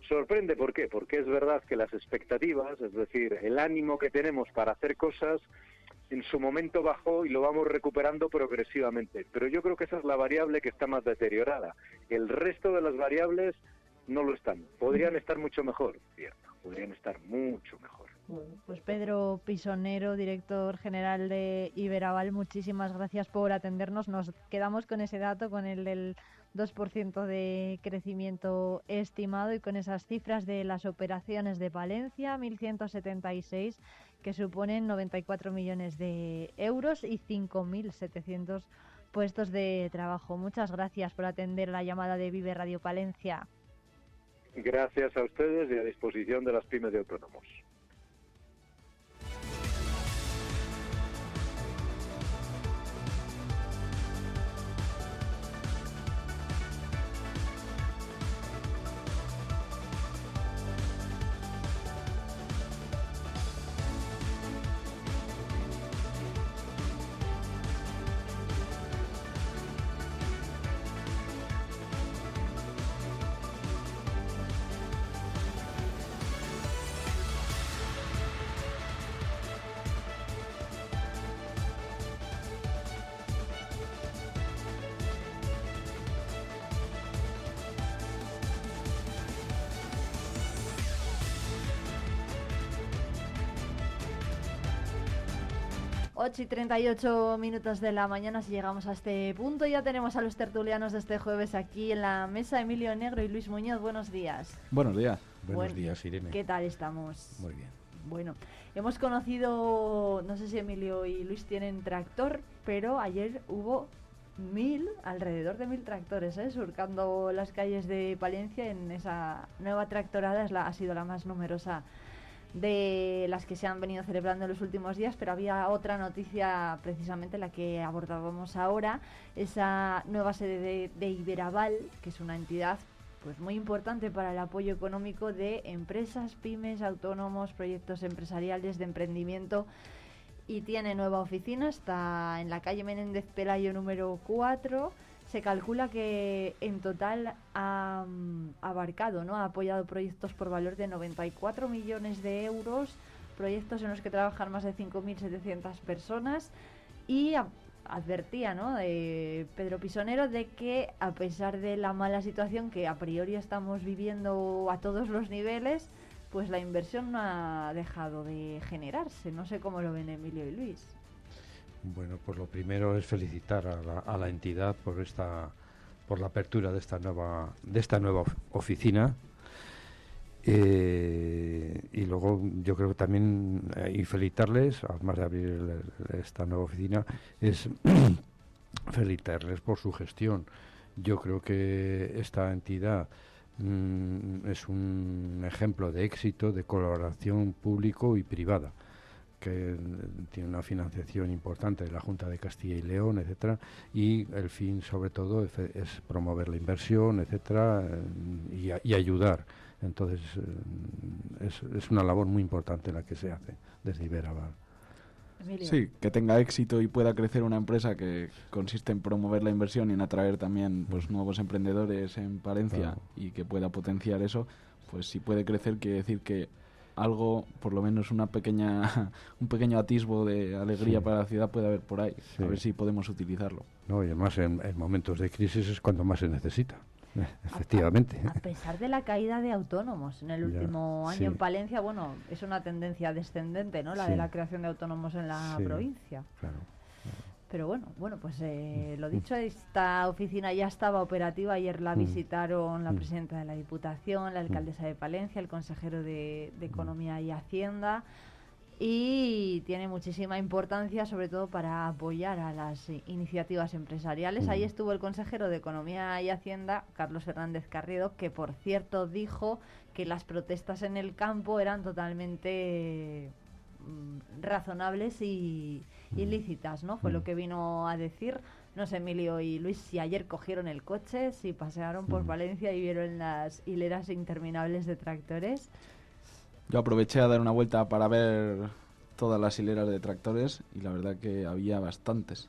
Sorprende, ¿por qué? Porque es verdad que las expectativas, es decir, el ánimo que tenemos para hacer cosas, en su momento bajó y lo vamos recuperando progresivamente. Pero yo creo que esa es la variable que está más deteriorada. El resto de las variables no lo están. Podrían estar mucho mejor, cierto. Podrían estar mucho mejor pues Pedro Pisonero, director general de Iberaval, muchísimas gracias por atendernos. Nos quedamos con ese dato, con el del 2% de crecimiento estimado y con esas cifras de las operaciones de Valencia, 1.176, que suponen 94 millones de euros y 5.700 puestos de trabajo. Muchas gracias por atender la llamada de Vive Radio Palencia. Gracias a ustedes y a disposición de las pymes de autónomos. 8 y 38 minutos de la mañana, si llegamos a este punto, ya tenemos a los tertulianos de este jueves aquí en la mesa, Emilio Negro y Luis Muñoz. Buenos días. Buenos días. Buenos días, Irene. ¿Qué tal estamos? Muy bien. Bueno, hemos conocido, no sé si Emilio y Luis tienen tractor, pero ayer hubo mil, alrededor de mil tractores, ¿eh? surcando las calles de Palencia en esa nueva tractorada, es la, ha sido la más numerosa de las que se han venido celebrando en los últimos días, pero había otra noticia, precisamente la que abordábamos ahora, esa nueva sede de, Iberaval, que es una entidad pues muy importante para el apoyo económico de empresas, pymes, autónomos, proyectos empresariales de emprendimiento y tiene nueva oficina, está en la calle Menéndez Pelayo número 4 se calcula que en total ha mm, abarcado, ¿no? ha apoyado proyectos por valor de 94 millones de euros, proyectos en los que trabajan más de 5.700 personas y advertía ¿no? de Pedro Pisonero de que a pesar de la mala situación que a priori estamos viviendo a todos los niveles, pues la inversión no ha dejado de generarse. No sé cómo lo ven Emilio y Luis. Bueno, pues lo primero es felicitar a la, entidad por esta por la apertura de esta nueva, de esta nueva oficina. Eh, y luego yo creo que también, eh, y felicitarles, además de abrir esta nueva oficina, es felicitarles por su gestión. Yo creo que esta entidad mm, es un ejemplo de éxito de colaboración público y privada que tiene una financiación importante de la Junta de Castilla y León, etcétera, y el fin sobre todo es, promover la inversión, etcétera, y, y ayudar. Entonces eh, es, es, una labor muy importante la que se hace desde Iberaval. Sí, que tenga éxito y pueda crecer una empresa que consiste en promover la inversión y en atraer también pues nuevos emprendedores en Palencia y que pueda potenciar eso, pues si puede crecer quiere decir que algo, por lo menos una pequeña, un pequeño atisbo de alegría para la ciudad puede haber por ahí. A ver si podemos utilizarlo. No, y además en, momentos de crisis es cuando más se necesita. Efectivamente. A, pesar de la caída de autónomos en el último año en Palencia, bueno, es una tendencia descendente, ¿no? La de la creación de autónomos en la provincia. Claro. Pero bueno, bueno, pues eh, lo dicho, esta oficina ya estaba operativa. Ayer la mm. visitaron la mm. presidenta de la Diputación, la mm. alcaldesa de Palencia, el consejero de, Economía y Hacienda. Y tiene muchísima importancia, sobre todo para apoyar a las iniciativas empresariales. Ahí estuvo el consejero de Economía y Hacienda, Carlos Hernández Carriedo, que por cierto dijo que las protestas en el campo eran totalmente razonables y, ilícitas, ¿no? Fue lo mm. que vino a decir. No sé, Emilio y Luis, si ayer cogieron el coche, si pasearon por mm. Valencia y vieron las hileras interminables de tractores. Yo aproveché a dar una vuelta para ver todas las hileras de tractores y la verdad que había bastantes.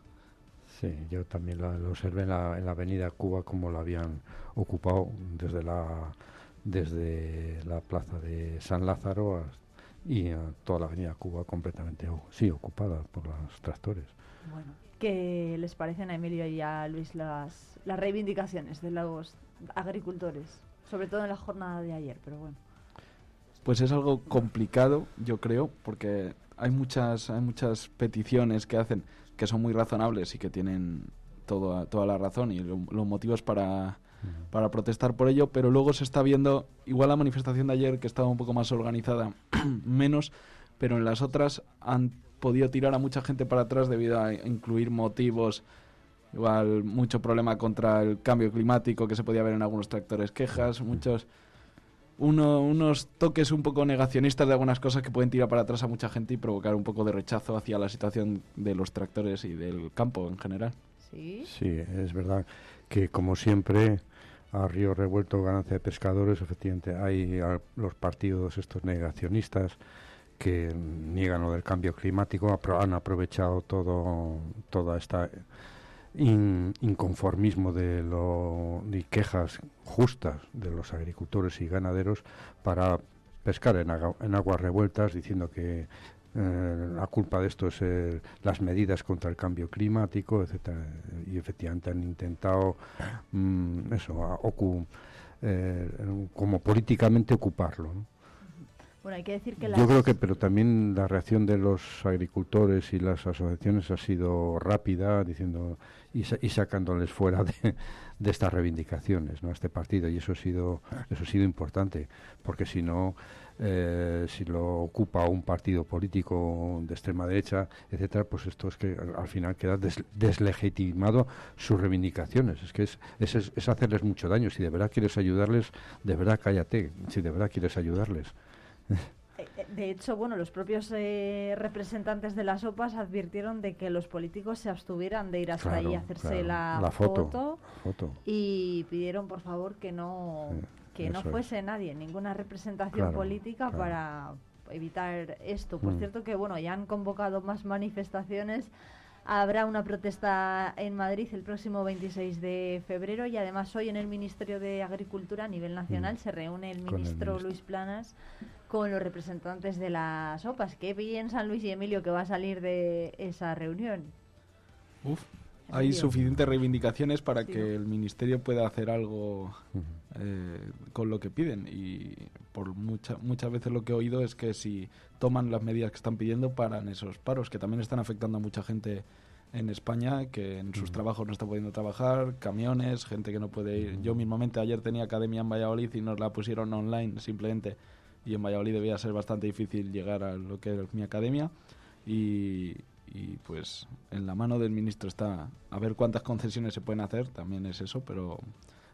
Sí, yo también lo, observé en la, en la, avenida Cuba como lo habían ocupado desde la desde la plaza de San Lázaro y toda la avenida Cuba completamente sí ocupada por los tractores. Bueno, ¿qué les parecen a Emilio y a Luis las, las reivindicaciones de los agricultores? Sobre todo en la jornada de ayer, pero bueno. Pues es algo complicado, yo creo, porque hay muchas, hay muchas peticiones que hacen que son muy razonables y que tienen todo, toda la razón y los motivos para para protestar por ello, pero luego se está viendo, igual la manifestación de ayer, que estaba un poco más organizada, menos, pero en las otras han podido tirar a mucha gente para atrás debido a incluir motivos, igual mucho problema contra el cambio climático que se podía ver en algunos tractores, quejas, muchos... unos toques un poco negacionistas de algunas cosas que pueden tirar para atrás a mucha gente y provocar un poco de rechazo hacia la situación de los tractores y del campo en general. Sí, sí es verdad que como siempre a río revuelto ganancia de pescadores, efectivamente hay los partidos estos negacionistas que niegan lo del cambio climático, han aprovechado todo toda esta inconformismo de lo y quejas justas de los agricultores y ganaderos para pescar en, en aguas revueltas diciendo que eh, la culpa de esto es eh, las medidas contra el cambio climático, etcétera, y efectivamente han intentado mm, eso, eh, como políticamente ocuparlo. Bueno, hay que decir que Yo creo que, pero también la reacción de los agricultores y las asociaciones ha sido rápida, diciendo y, y sacándoles fuera de, de, estas reivindicaciones, ¿no? A este partido y eso ha sido eso ha sido importante, porque si no eh, si lo ocupa un partido político de extrema derecha, etcétera, pues esto es que al final queda deslegitimado sus reivindicaciones. Es que es, es, hacerles mucho daño. Si de verdad quieres ayudarles, de verdad cállate. Si de verdad quieres ayudarles. Eh, eh, de hecho, bueno, los propios representantes de las OPAs advirtieron de que los políticos se abstuvieran de ir hasta ahí a hacerse la, foto, y pidieron, por favor, que no que no fuese nadie, ninguna representación política para evitar esto. Por mm. cierto que bueno, ya han convocado más manifestaciones. Habrá una protesta en Madrid el próximo 26 de febrero y además hoy en el Ministerio de Agricultura a nivel nacional mm. se reúne el ministro, Luis Planas con los representantes de las OPAs. ¿Qué piensan Luis y Emilio que va a salir de esa reunión? Uf, hay suficientes reivindicaciones para que el ministerio pueda hacer algo eh, con lo que piden. Y por muchas veces lo que he oído es que si toman las medidas que están pidiendo paran esos paros que también están afectando a mucha gente en España que en sus trabajos no está pudiendo trabajar, camiones, gente que no puede ir. Yo mismamente ayer tenía academia en Valladolid y nos la pusieron online simplemente. Y en Valladolid debía ser bastante difícil llegar a lo que es mi academia. Y, y pues en la mano del ministro está a ver cuántas concesiones se pueden hacer, también es eso, pero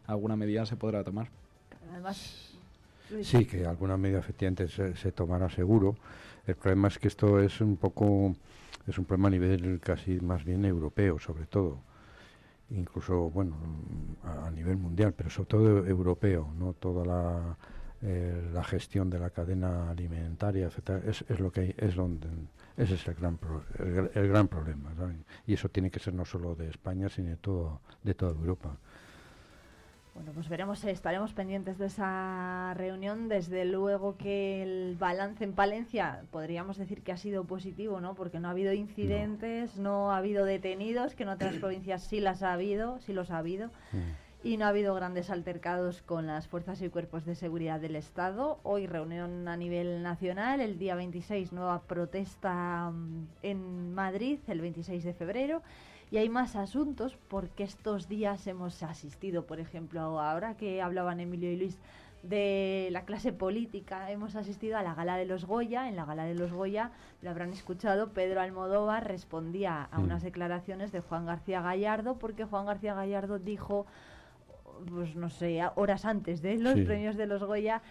alguna medida se podrá tomar. Además, Sí, que alguna medida efectivamente se, se tomará seguro. El problema es que esto es un poco, es un problema a nivel casi más bien europeo, sobre todo. Incluso, bueno, a, a nivel mundial, pero sobre todo europeo, ¿no? Toda la, eh, la gestión de la cadena alimentaria, etcétera, es, es lo que hay, es donde, ese es el gran, pro- el, el gran problema, ¿saben? Y eso tiene que ser no solo de España, sino de, todo, de toda Europa. Bueno, pues veremos, eh, estaremos pendientes de esa reunión. Desde luego que el balance en Palencia podríamos decir que ha sido positivo, ¿no? Porque no ha habido incidentes, no, ha habido detenidos, que en otras provincias sí las ha habido, sí los ha habido. Y no ha habido grandes altercados con las fuerzas y cuerpos de seguridad del Estado. Hoy reunión a nivel nacional, el día 26 nueva protesta mm, en Madrid, el 26 de febrero. Y hay más asuntos porque estos días hemos asistido, por ejemplo, ahora que hablaban Emilio y Luis de la clase política, hemos asistido a la gala de los Goya. En la gala de los Goya, lo habrán escuchado, Pedro Almodóvar respondía a Mm. unas declaraciones de Juan García Gallardo porque Juan García Gallardo dijo, pues no sé, horas antes de los Sí. premios de los Goya,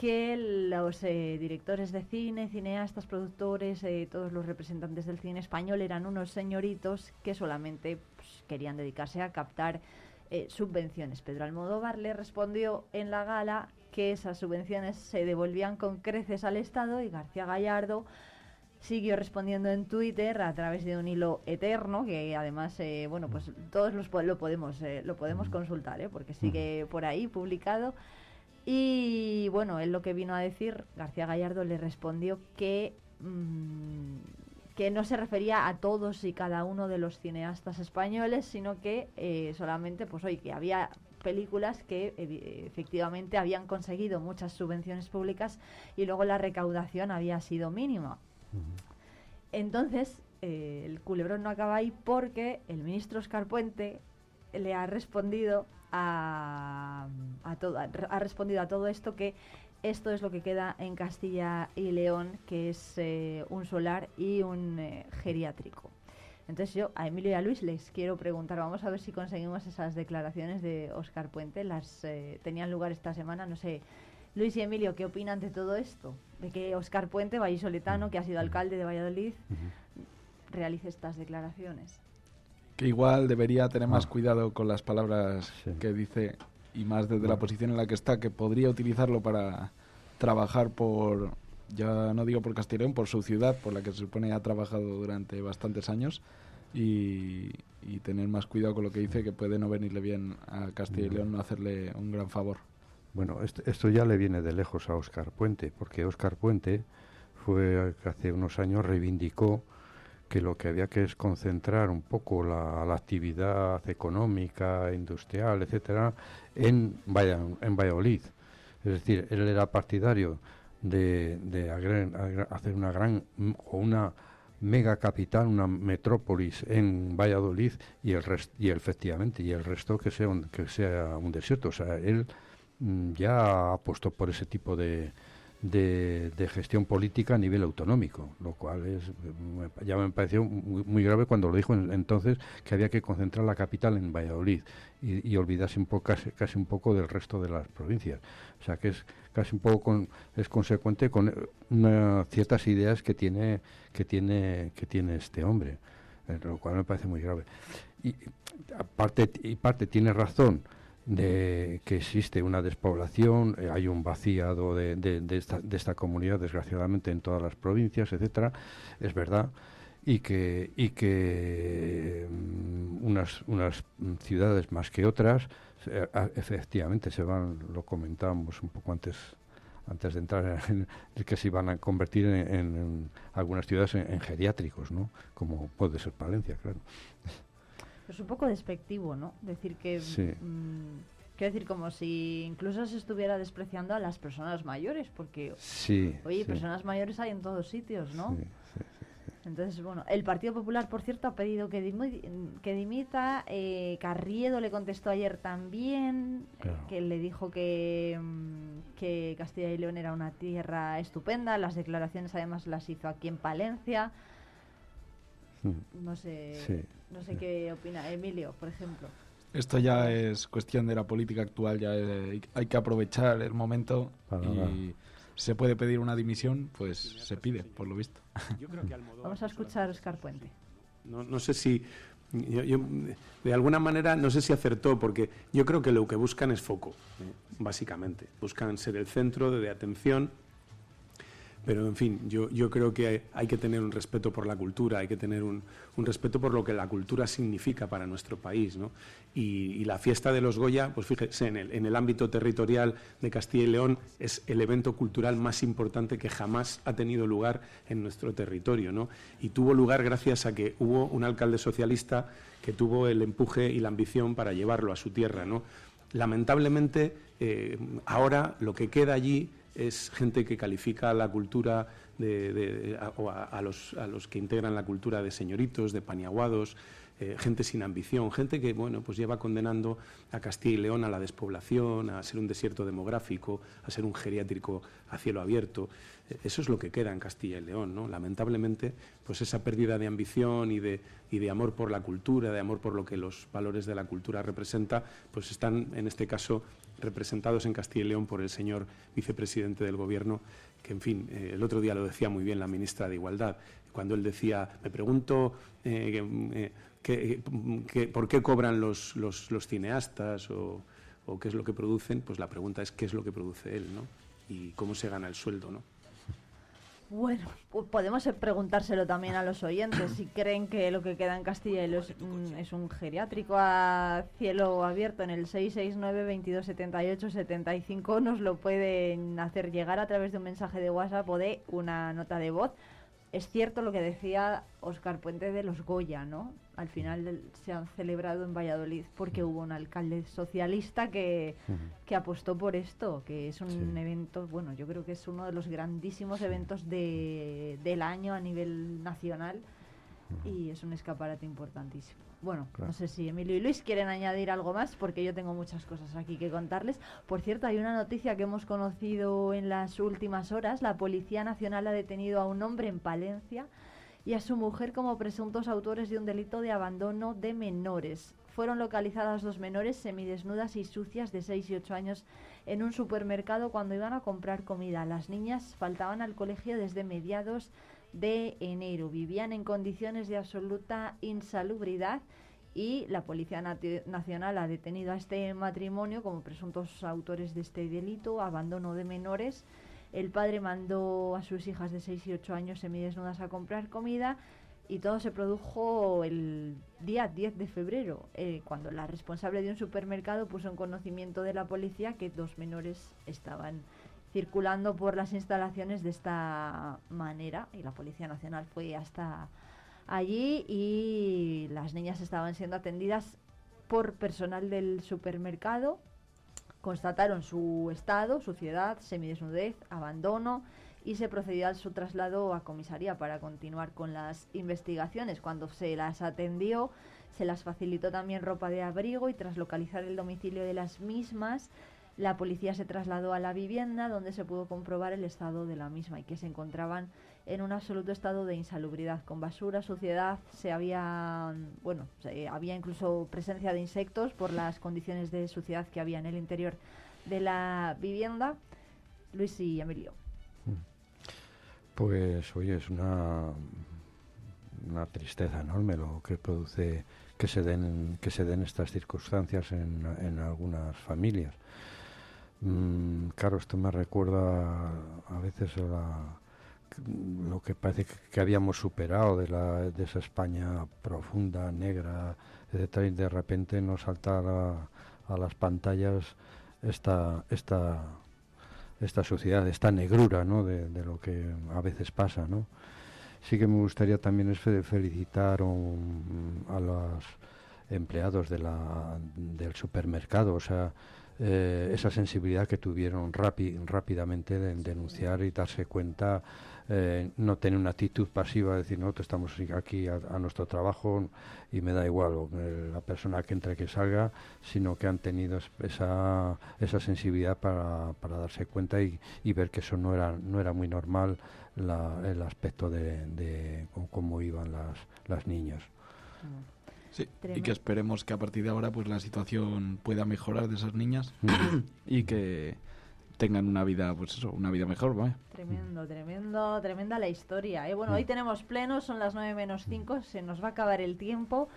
que los eh, directores de cine, cineastas, productores, eh, todos los representantes del cine español eran unos señoritos que solamente pues, querían dedicarse a captar eh, subvenciones. Pedro Almodóvar le respondió en la gala que esas subvenciones se devolvían con creces al Estado y García Gallardo siguió respondiendo en Twitter a través de un hilo eterno que además eh, bueno pues todos los lo podemos eh, lo podemos consultar ¿eh? porque sigue por ahí publicado y bueno él lo que vino a decir García Gallardo le respondió que mm, que no se refería a todos y cada uno de los cineastas españoles sino que eh, solamente pues hoy que había películas que efectivamente habían conseguido muchas subvenciones públicas y luego la recaudación había sido mínima. Entonces, eh, el culebrón no acaba ahí porque el ministro Oscar Puente le ha respondido a, a todo, ha ha respondido a todo esto que esto es lo que queda en Castilla y León, que es eh, un solar y un eh, geriátrico. Entonces yo a Emilio y a Luis les quiero preguntar, vamos a ver si conseguimos esas declaraciones de Oscar Puente, las eh, tenían lugar esta semana, no sé. Luis y Emilio, ¿qué opinan de todo esto? De que Oscar Puente, vallisoletano, que ha sido alcalde de Valladolid, realice estas declaraciones. Que igual debería tener más Ah. cuidado con las palabras que dice y más desde la posición en la que está, que podría utilizarlo para trabajar por, ya no digo por Castellón, por su ciudad, por la que se supone ha trabajado durante bastantes años y, y tener más cuidado con lo que dice, que puede no venirle bien a Castilla y León, no hacerle un gran favor. Bueno, est- esto ya le viene de lejos a Óscar Puente, porque Óscar Puente fue que hace unos años reivindicó que lo que había que es concentrar un poco la, la actividad económica, industrial, etcétera, en, en Valladolid. Es decir, él era partidario de, de hacer una gran o una mega capital, una metrópolis en Valladolid y el rest- y efectivamente y el resto que sea un, que sea un desierto. O sea, él mm, ya apostó por ese tipo de, de, gestión política a nivel autonómico, lo cual es ya me pareció muy, muy grave cuando lo dijo en- entonces que había que concentrar la capital en Valladolid y, olvidarse un poco casi, un poco del resto de las provincias. O sea que es casi un poco con- es consecuente con ciertas ideas que tiene que tiene que tiene este hombre, eh, lo cual me parece muy grave. Y aparte y parte tiene razón de que existe una despoblación, eh, hay un vaciado de, de- esta, comunidad, desgraciadamente, en todas las provincias, etcétera, es verdad, y que, y que mm, unas, unas ciudades más que otras, a- efectivamente, se van, lo comentábamos un poco antes antes de entrar en que se iban a convertir en, en- algunas ciudades en geriátricos, ¿no? Como puede ser Palencia, claro. Es un poco despectivo, ¿no? Decir que... Sí. mm, quiero decir, como si incluso se estuviera despreciando a las personas mayores, porque, Sí, oye, sí. personas mayores hay en todos sitios, ¿no? Sí, Entonces, bueno, el Partido Popular, por cierto, ha pedido que, que dimita. Eh, Carriedo le contestó ayer también, eh, que le dijo que, mm, que Castilla y León era una tierra estupenda. Las declaraciones, además, las hizo aquí en Palencia. No sé, no sé qué opina Emilio, por ejemplo. Esto ya es cuestión de la política actual, ya hay que aprovechar el momento y se puede pedir una dimisión, pues se pide, por lo visto. Vamos a escuchar a Oscar Puente. No, no sé si, de alguna manera, no sé si acertó, porque yo creo que lo que buscan es foco, eh, básicamente. Buscan ser el centro de atención pero, en fin, yo, yo creo que hay que tener un respeto por la cultura, hay que tener un, un respeto por lo que la cultura significa para nuestro país. ¿no? Y, la fiesta de los Goya, pues fíjese, en el, en el ámbito territorial de Castilla y León es el evento cultural más importante que jamás ha tenido lugar en nuestro territorio. ¿no? Y tuvo lugar gracias a que hubo un alcalde socialista que tuvo el empuje y la ambición para llevarlo a su tierra. ¿no? Lamentablemente, eh, ahora lo que queda allí es gente que califica la cultura de, a, los, a, los, que integran la cultura de señoritos, de paniaguados, eh, gente sin ambición, gente que bueno, pues lleva condenando a Castilla y León a la despoblación, a ser un desierto demográfico, a ser un geriátrico a cielo abierto. Eh, eso es lo que queda en Castilla y León, ¿no? Lamentablemente, pues esa pérdida de ambición y de, y de amor por la cultura, de amor por lo que los valores de la cultura representa, pues están en este caso representados en Castilla y León por el señor vicepresidente del Gobierno, que, en fin, eh, el otro día lo decía muy bien la ministra de Igualdad, cuando él decía, me pregunto eh, eh, por qué cobran los, los, cineastas o, o, qué es lo que producen, pues la pregunta es qué es lo que produce él, ¿no? Y cómo se gana el sueldo, ¿no? Bueno, podemos preguntárselo también a los oyentes si creen que lo que queda en Castilla es, un geriátrico a cielo abierto en el 669 2278 75 nos lo pueden hacer llegar a través de un mensaje de WhatsApp o de una nota de voz es cierto lo que decía Oscar Puente de los Goya, ¿no? Al final se han celebrado en Valladolid porque hubo un alcalde socialista que, apostó por esto, que es un evento, bueno, yo creo que es uno de los grandísimos eventos de, del año a nivel nacional y es un escaparate importantísimo. Bueno, no sé si Emilio y Luis quieren añadir algo más, porque yo tengo muchas cosas aquí que contarles. Por cierto, hay una noticia que hemos conocido en las últimas horas. La Policía Nacional ha detenido a un hombre en Palencia y a su mujer como presuntos autores de un delito de abandono de menores. Fueron localizadas dos menores semidesnudas y sucias de 6 y 8 años en un supermercado cuando iban a comprar comida. Las niñas faltaban al colegio desde mediados de enero. Vivían en condiciones de absoluta insalubridad y la Policía Nacional ha detenido a este matrimonio como presuntos autores de este delito, abandono de menores. El padre mandó a sus hijas de 6 y 8 años semidesnudas a comprar comida y todo se produjo el día 10 de febrero, eh, cuando la responsable de un supermercado puso en conocimiento de la policía que dos menores estaban circulando por las instalaciones de esta manera y la Policía Nacional fue hasta allí y las niñas estaban siendo atendidas por personal del supermercado. Constataron su estado, suciedad, semidesnudez, abandono y se procedió a su traslado a comisaría para continuar con las investigaciones. Cuando se las atendió, se las facilitó también ropa de abrigo y tras localizar el domicilio de las mismas, la policía se trasladó a la vivienda donde se pudo comprobar el estado de la misma y que se encontraban en un absoluto estado de insalubridad, con basura, suciedad, se había, bueno, había incluso presencia de insectos por las condiciones de suciedad que había en el interior de la vivienda. Luis y Emilio. Pues, oye, es una, una tristeza enorme lo que produce que se den, que se den estas circunstancias en, en algunas familias. Mm, claro, esto me recuerda a veces lo que parece que, habíamos superado de, la, de esa España profunda, negra, etc. Y de repente nos salta a, las pantallas esta, esta, esta sociedad, esta negrura de, lo que a veces pasa. Sí que me gustaría también felicitar a las empleados de la, del supermercado, o sea, eh, esa sensibilidad que tuvieron rápidamente de denunciar y darse cuenta, eh, no tener una actitud pasiva, decir, no, estamos aquí a, nuestro trabajo y me da igual la persona que entre que salga, sino que han tenido esa, esa sensibilidad para, para darse cuenta y, y, ver que eso no era, no era muy normal el aspecto de, de cómo iban las, las niñas. Mm. Sí, y que esperemos que a partir de ahora pues la situación pueda mejorar de esas niñas y que tengan una vida, pues eso, una vida mejor, Tremendo, tremendo, tremenda la historia. ¿eh? Bueno, hoy tenemos pleno, son las 9 menos 5, se nos va a acabar el tiempo.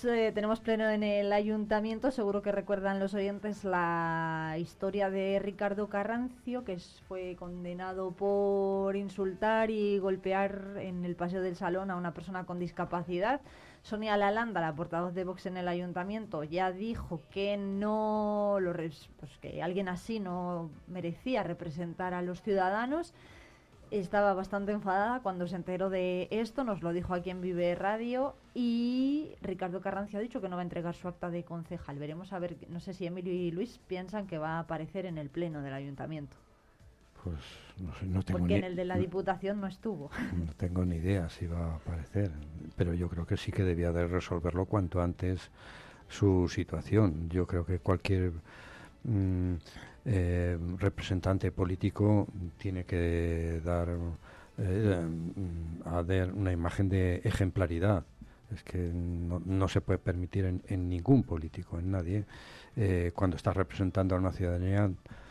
tenemos pleno en el ayuntamiento, seguro que recuerdan los oyentes la historia de Ricardo Carrancio, que fue condenado por insultar y golpear en el paseo del salón a una persona con discapacidad. Sonia Lalanda, la portavoz de Vox en el ayuntamiento, ya dijo que no lo pues que alguien así no merecía representar a los ciudadanos. Estaba bastante enfadada cuando se enteró de esto, nos lo dijo aquí en Vive Radio y Ricardo Carrancio ha dicho que no va a entregar su acta de concejal. Veremos a ver, no sé si Emilio y Luis piensan que va a aparecer en el pleno del ayuntamiento. Pues no sé, no tengo Porque en el de la Diputación no estuvo. No tengo ni idea si va a aparecer, pero yo creo que sí que debía de resolverlo cuanto antes su situación. Yo creo que cualquier mm, eh, representante político tiene que dar eh, a dar una imagen de ejemplaridad. Es que no, no se puede permitir en, ningún político, en nadie, eh, cuando está representando a una ciudadanía Mm,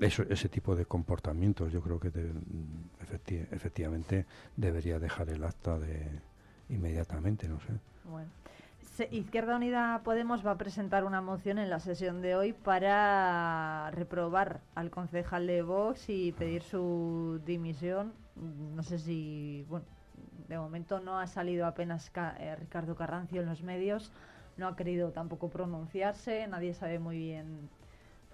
eso, ese tipo de comportamientos yo creo que mm, efectivamente debería dejar el acta de inmediatamente, no sé. Bueno. Izquierda Unida Podemos va a presentar una moción en la sesión de hoy para reprobar al concejal de Vox y pedir su dimisión. No sé si, bueno, de momento no ha salido apenas eh, Ricardo Carrancio en los medios, no ha querido tampoco pronunciarse, nadie sabe muy bien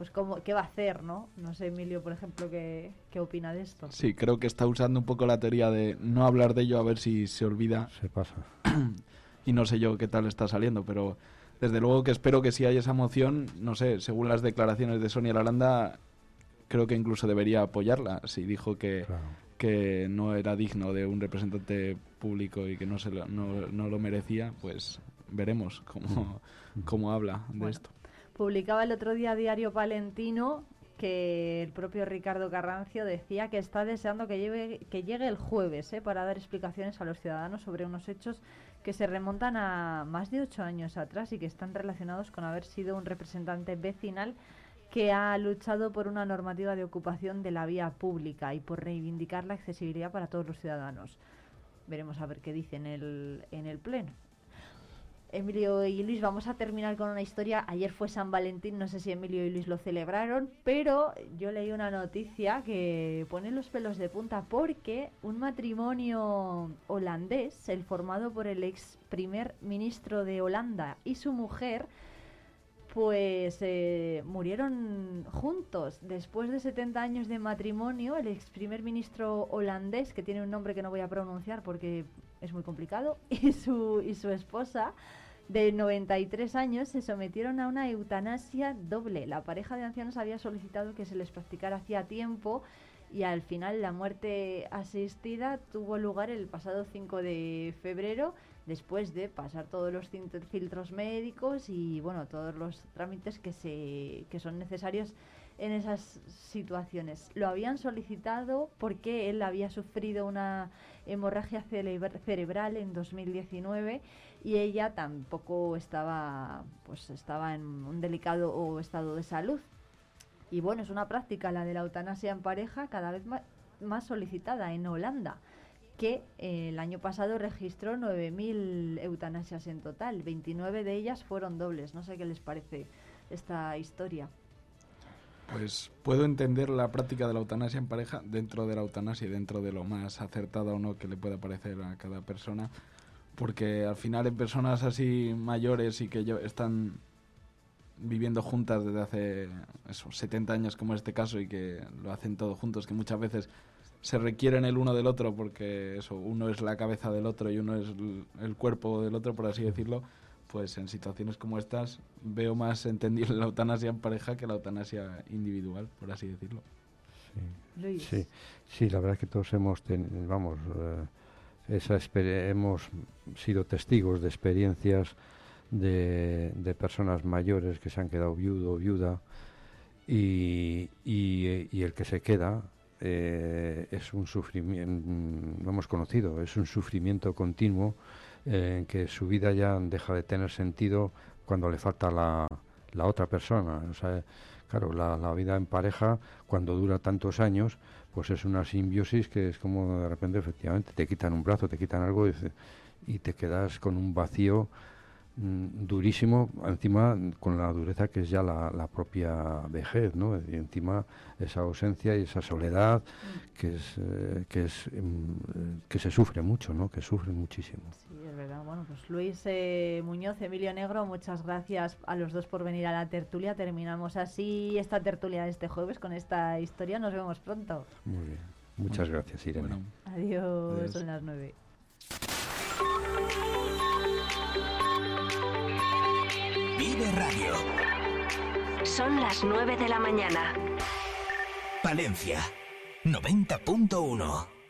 pues cómo, qué va a hacer, ¿no? No sé, Emilio, por ejemplo, qué, qué opina de esto. Sí, creo que está usando un poco la teoría de no hablar de ello a ver si se olvida. Se pasa. y no sé yo qué tal está saliendo, pero desde luego que espero que si hay esa moción, no sé, según las declaraciones de Sonia Lalanda, creo que incluso debería apoyarla. Si dijo que, que no era digno de un representante público y que no, se lo, no, no lo merecía, pues veremos cómo, mm. cómo habla de esto. Publicaba el otro día Diario Palentino que el propio Ricardo Carrancio decía que está deseando que, que llegue el jueves ¿eh? para dar explicaciones a los ciudadanos sobre unos hechos que se remontan a más de ocho años atrás y que están relacionados con haber sido un representante vecinal que ha luchado por una normativa de ocupación de la vía pública y por reivindicar la accesibilidad para todos los ciudadanos. Veremos a ver qué dice en el, en el Pleno. Emilio y Luis, vamos a terminar con una historia. Ayer fue San Valentín, no sé si Emilio y Luis lo celebraron, pero yo leí una noticia que pone los pelos de punta porque un matrimonio holandés, el formado por el ex primer ministro de Holanda y su mujer, pues eh, murieron juntos. Después de 70 años de matrimonio, el ex primer ministro holandés, que tiene un nombre que no voy a pronunciar porque es muy complicado, y su, y su esposa de 93 años se sometieron a una eutanasia doble. La pareja de ancianos había solicitado que se les practicara hacía tiempo y al final la muerte asistida tuvo lugar el pasado 5 de febrero después de pasar todos los filtros médicos y bueno todos los trámites que se que son necesarios en esas situaciones. Lo habían solicitado porque él había sufrido una hemorragia cerebral en 2019 y ella tampoco estaba pues estaba en un delicado estado de salud. Y bueno, es una práctica la de la eutanasia en pareja cada vez más, solicitada en Holanda, que eh, el año pasado registró 9.000 eutanasias en total, 29 de ellas fueron dobles. No sé qué les parece esta historia. Pues puedo entender la práctica de la eutanasia en pareja dentro de la eutanasia y dentro de lo más acertado o no que le pueda parecer a cada persona, porque al final en personas así mayores y que yo están viviendo juntas desde hace eso, 70 años como este caso y que lo hacen todos juntos, que muchas veces se requieren el uno del otro porque eso, uno es la cabeza del otro y uno es el cuerpo del otro, por así decirlo, pues en situaciones como estas veo más entendible la eutanasia en pareja que la eutanasia individual, por así decirlo. Sí, sí, la verdad es que todos hemos, vamos, eh, hemos sido testigos de experiencias de, personas mayores que se han quedado viudo o viuda y, el que se queda eh, es un sufrimiento, lo hemos conocido, es un sufrimiento continuo eh, en que su vida ya deja de tener sentido cuando le falta la, otra persona. Claro, la, la, vida en pareja, cuando dura tantos años, pues es una simbiosis que es como de repente, efectivamente, te quitan un brazo, te quitan algo y, te quedas con un vacío Mm, durísimo, encima con la dureza que es ya la, propia vejez, ¿no? Y encima esa ausencia y esa soledad que es eh, que es mm, que se sufre mucho, ¿no? Que sufre muchísimo. Bueno, pues Luis eh, Muñoz, Emilio Negro, muchas gracias a los dos por venir a la tertulia. Terminamos así esta tertulia de este jueves con esta historia. Nos vemos pronto. Muy bien. Muchas gracias, Irene. Adiós, Adiós. son las nueve. Vive Radio. Son las 9 de la mañana. Valencia 90.1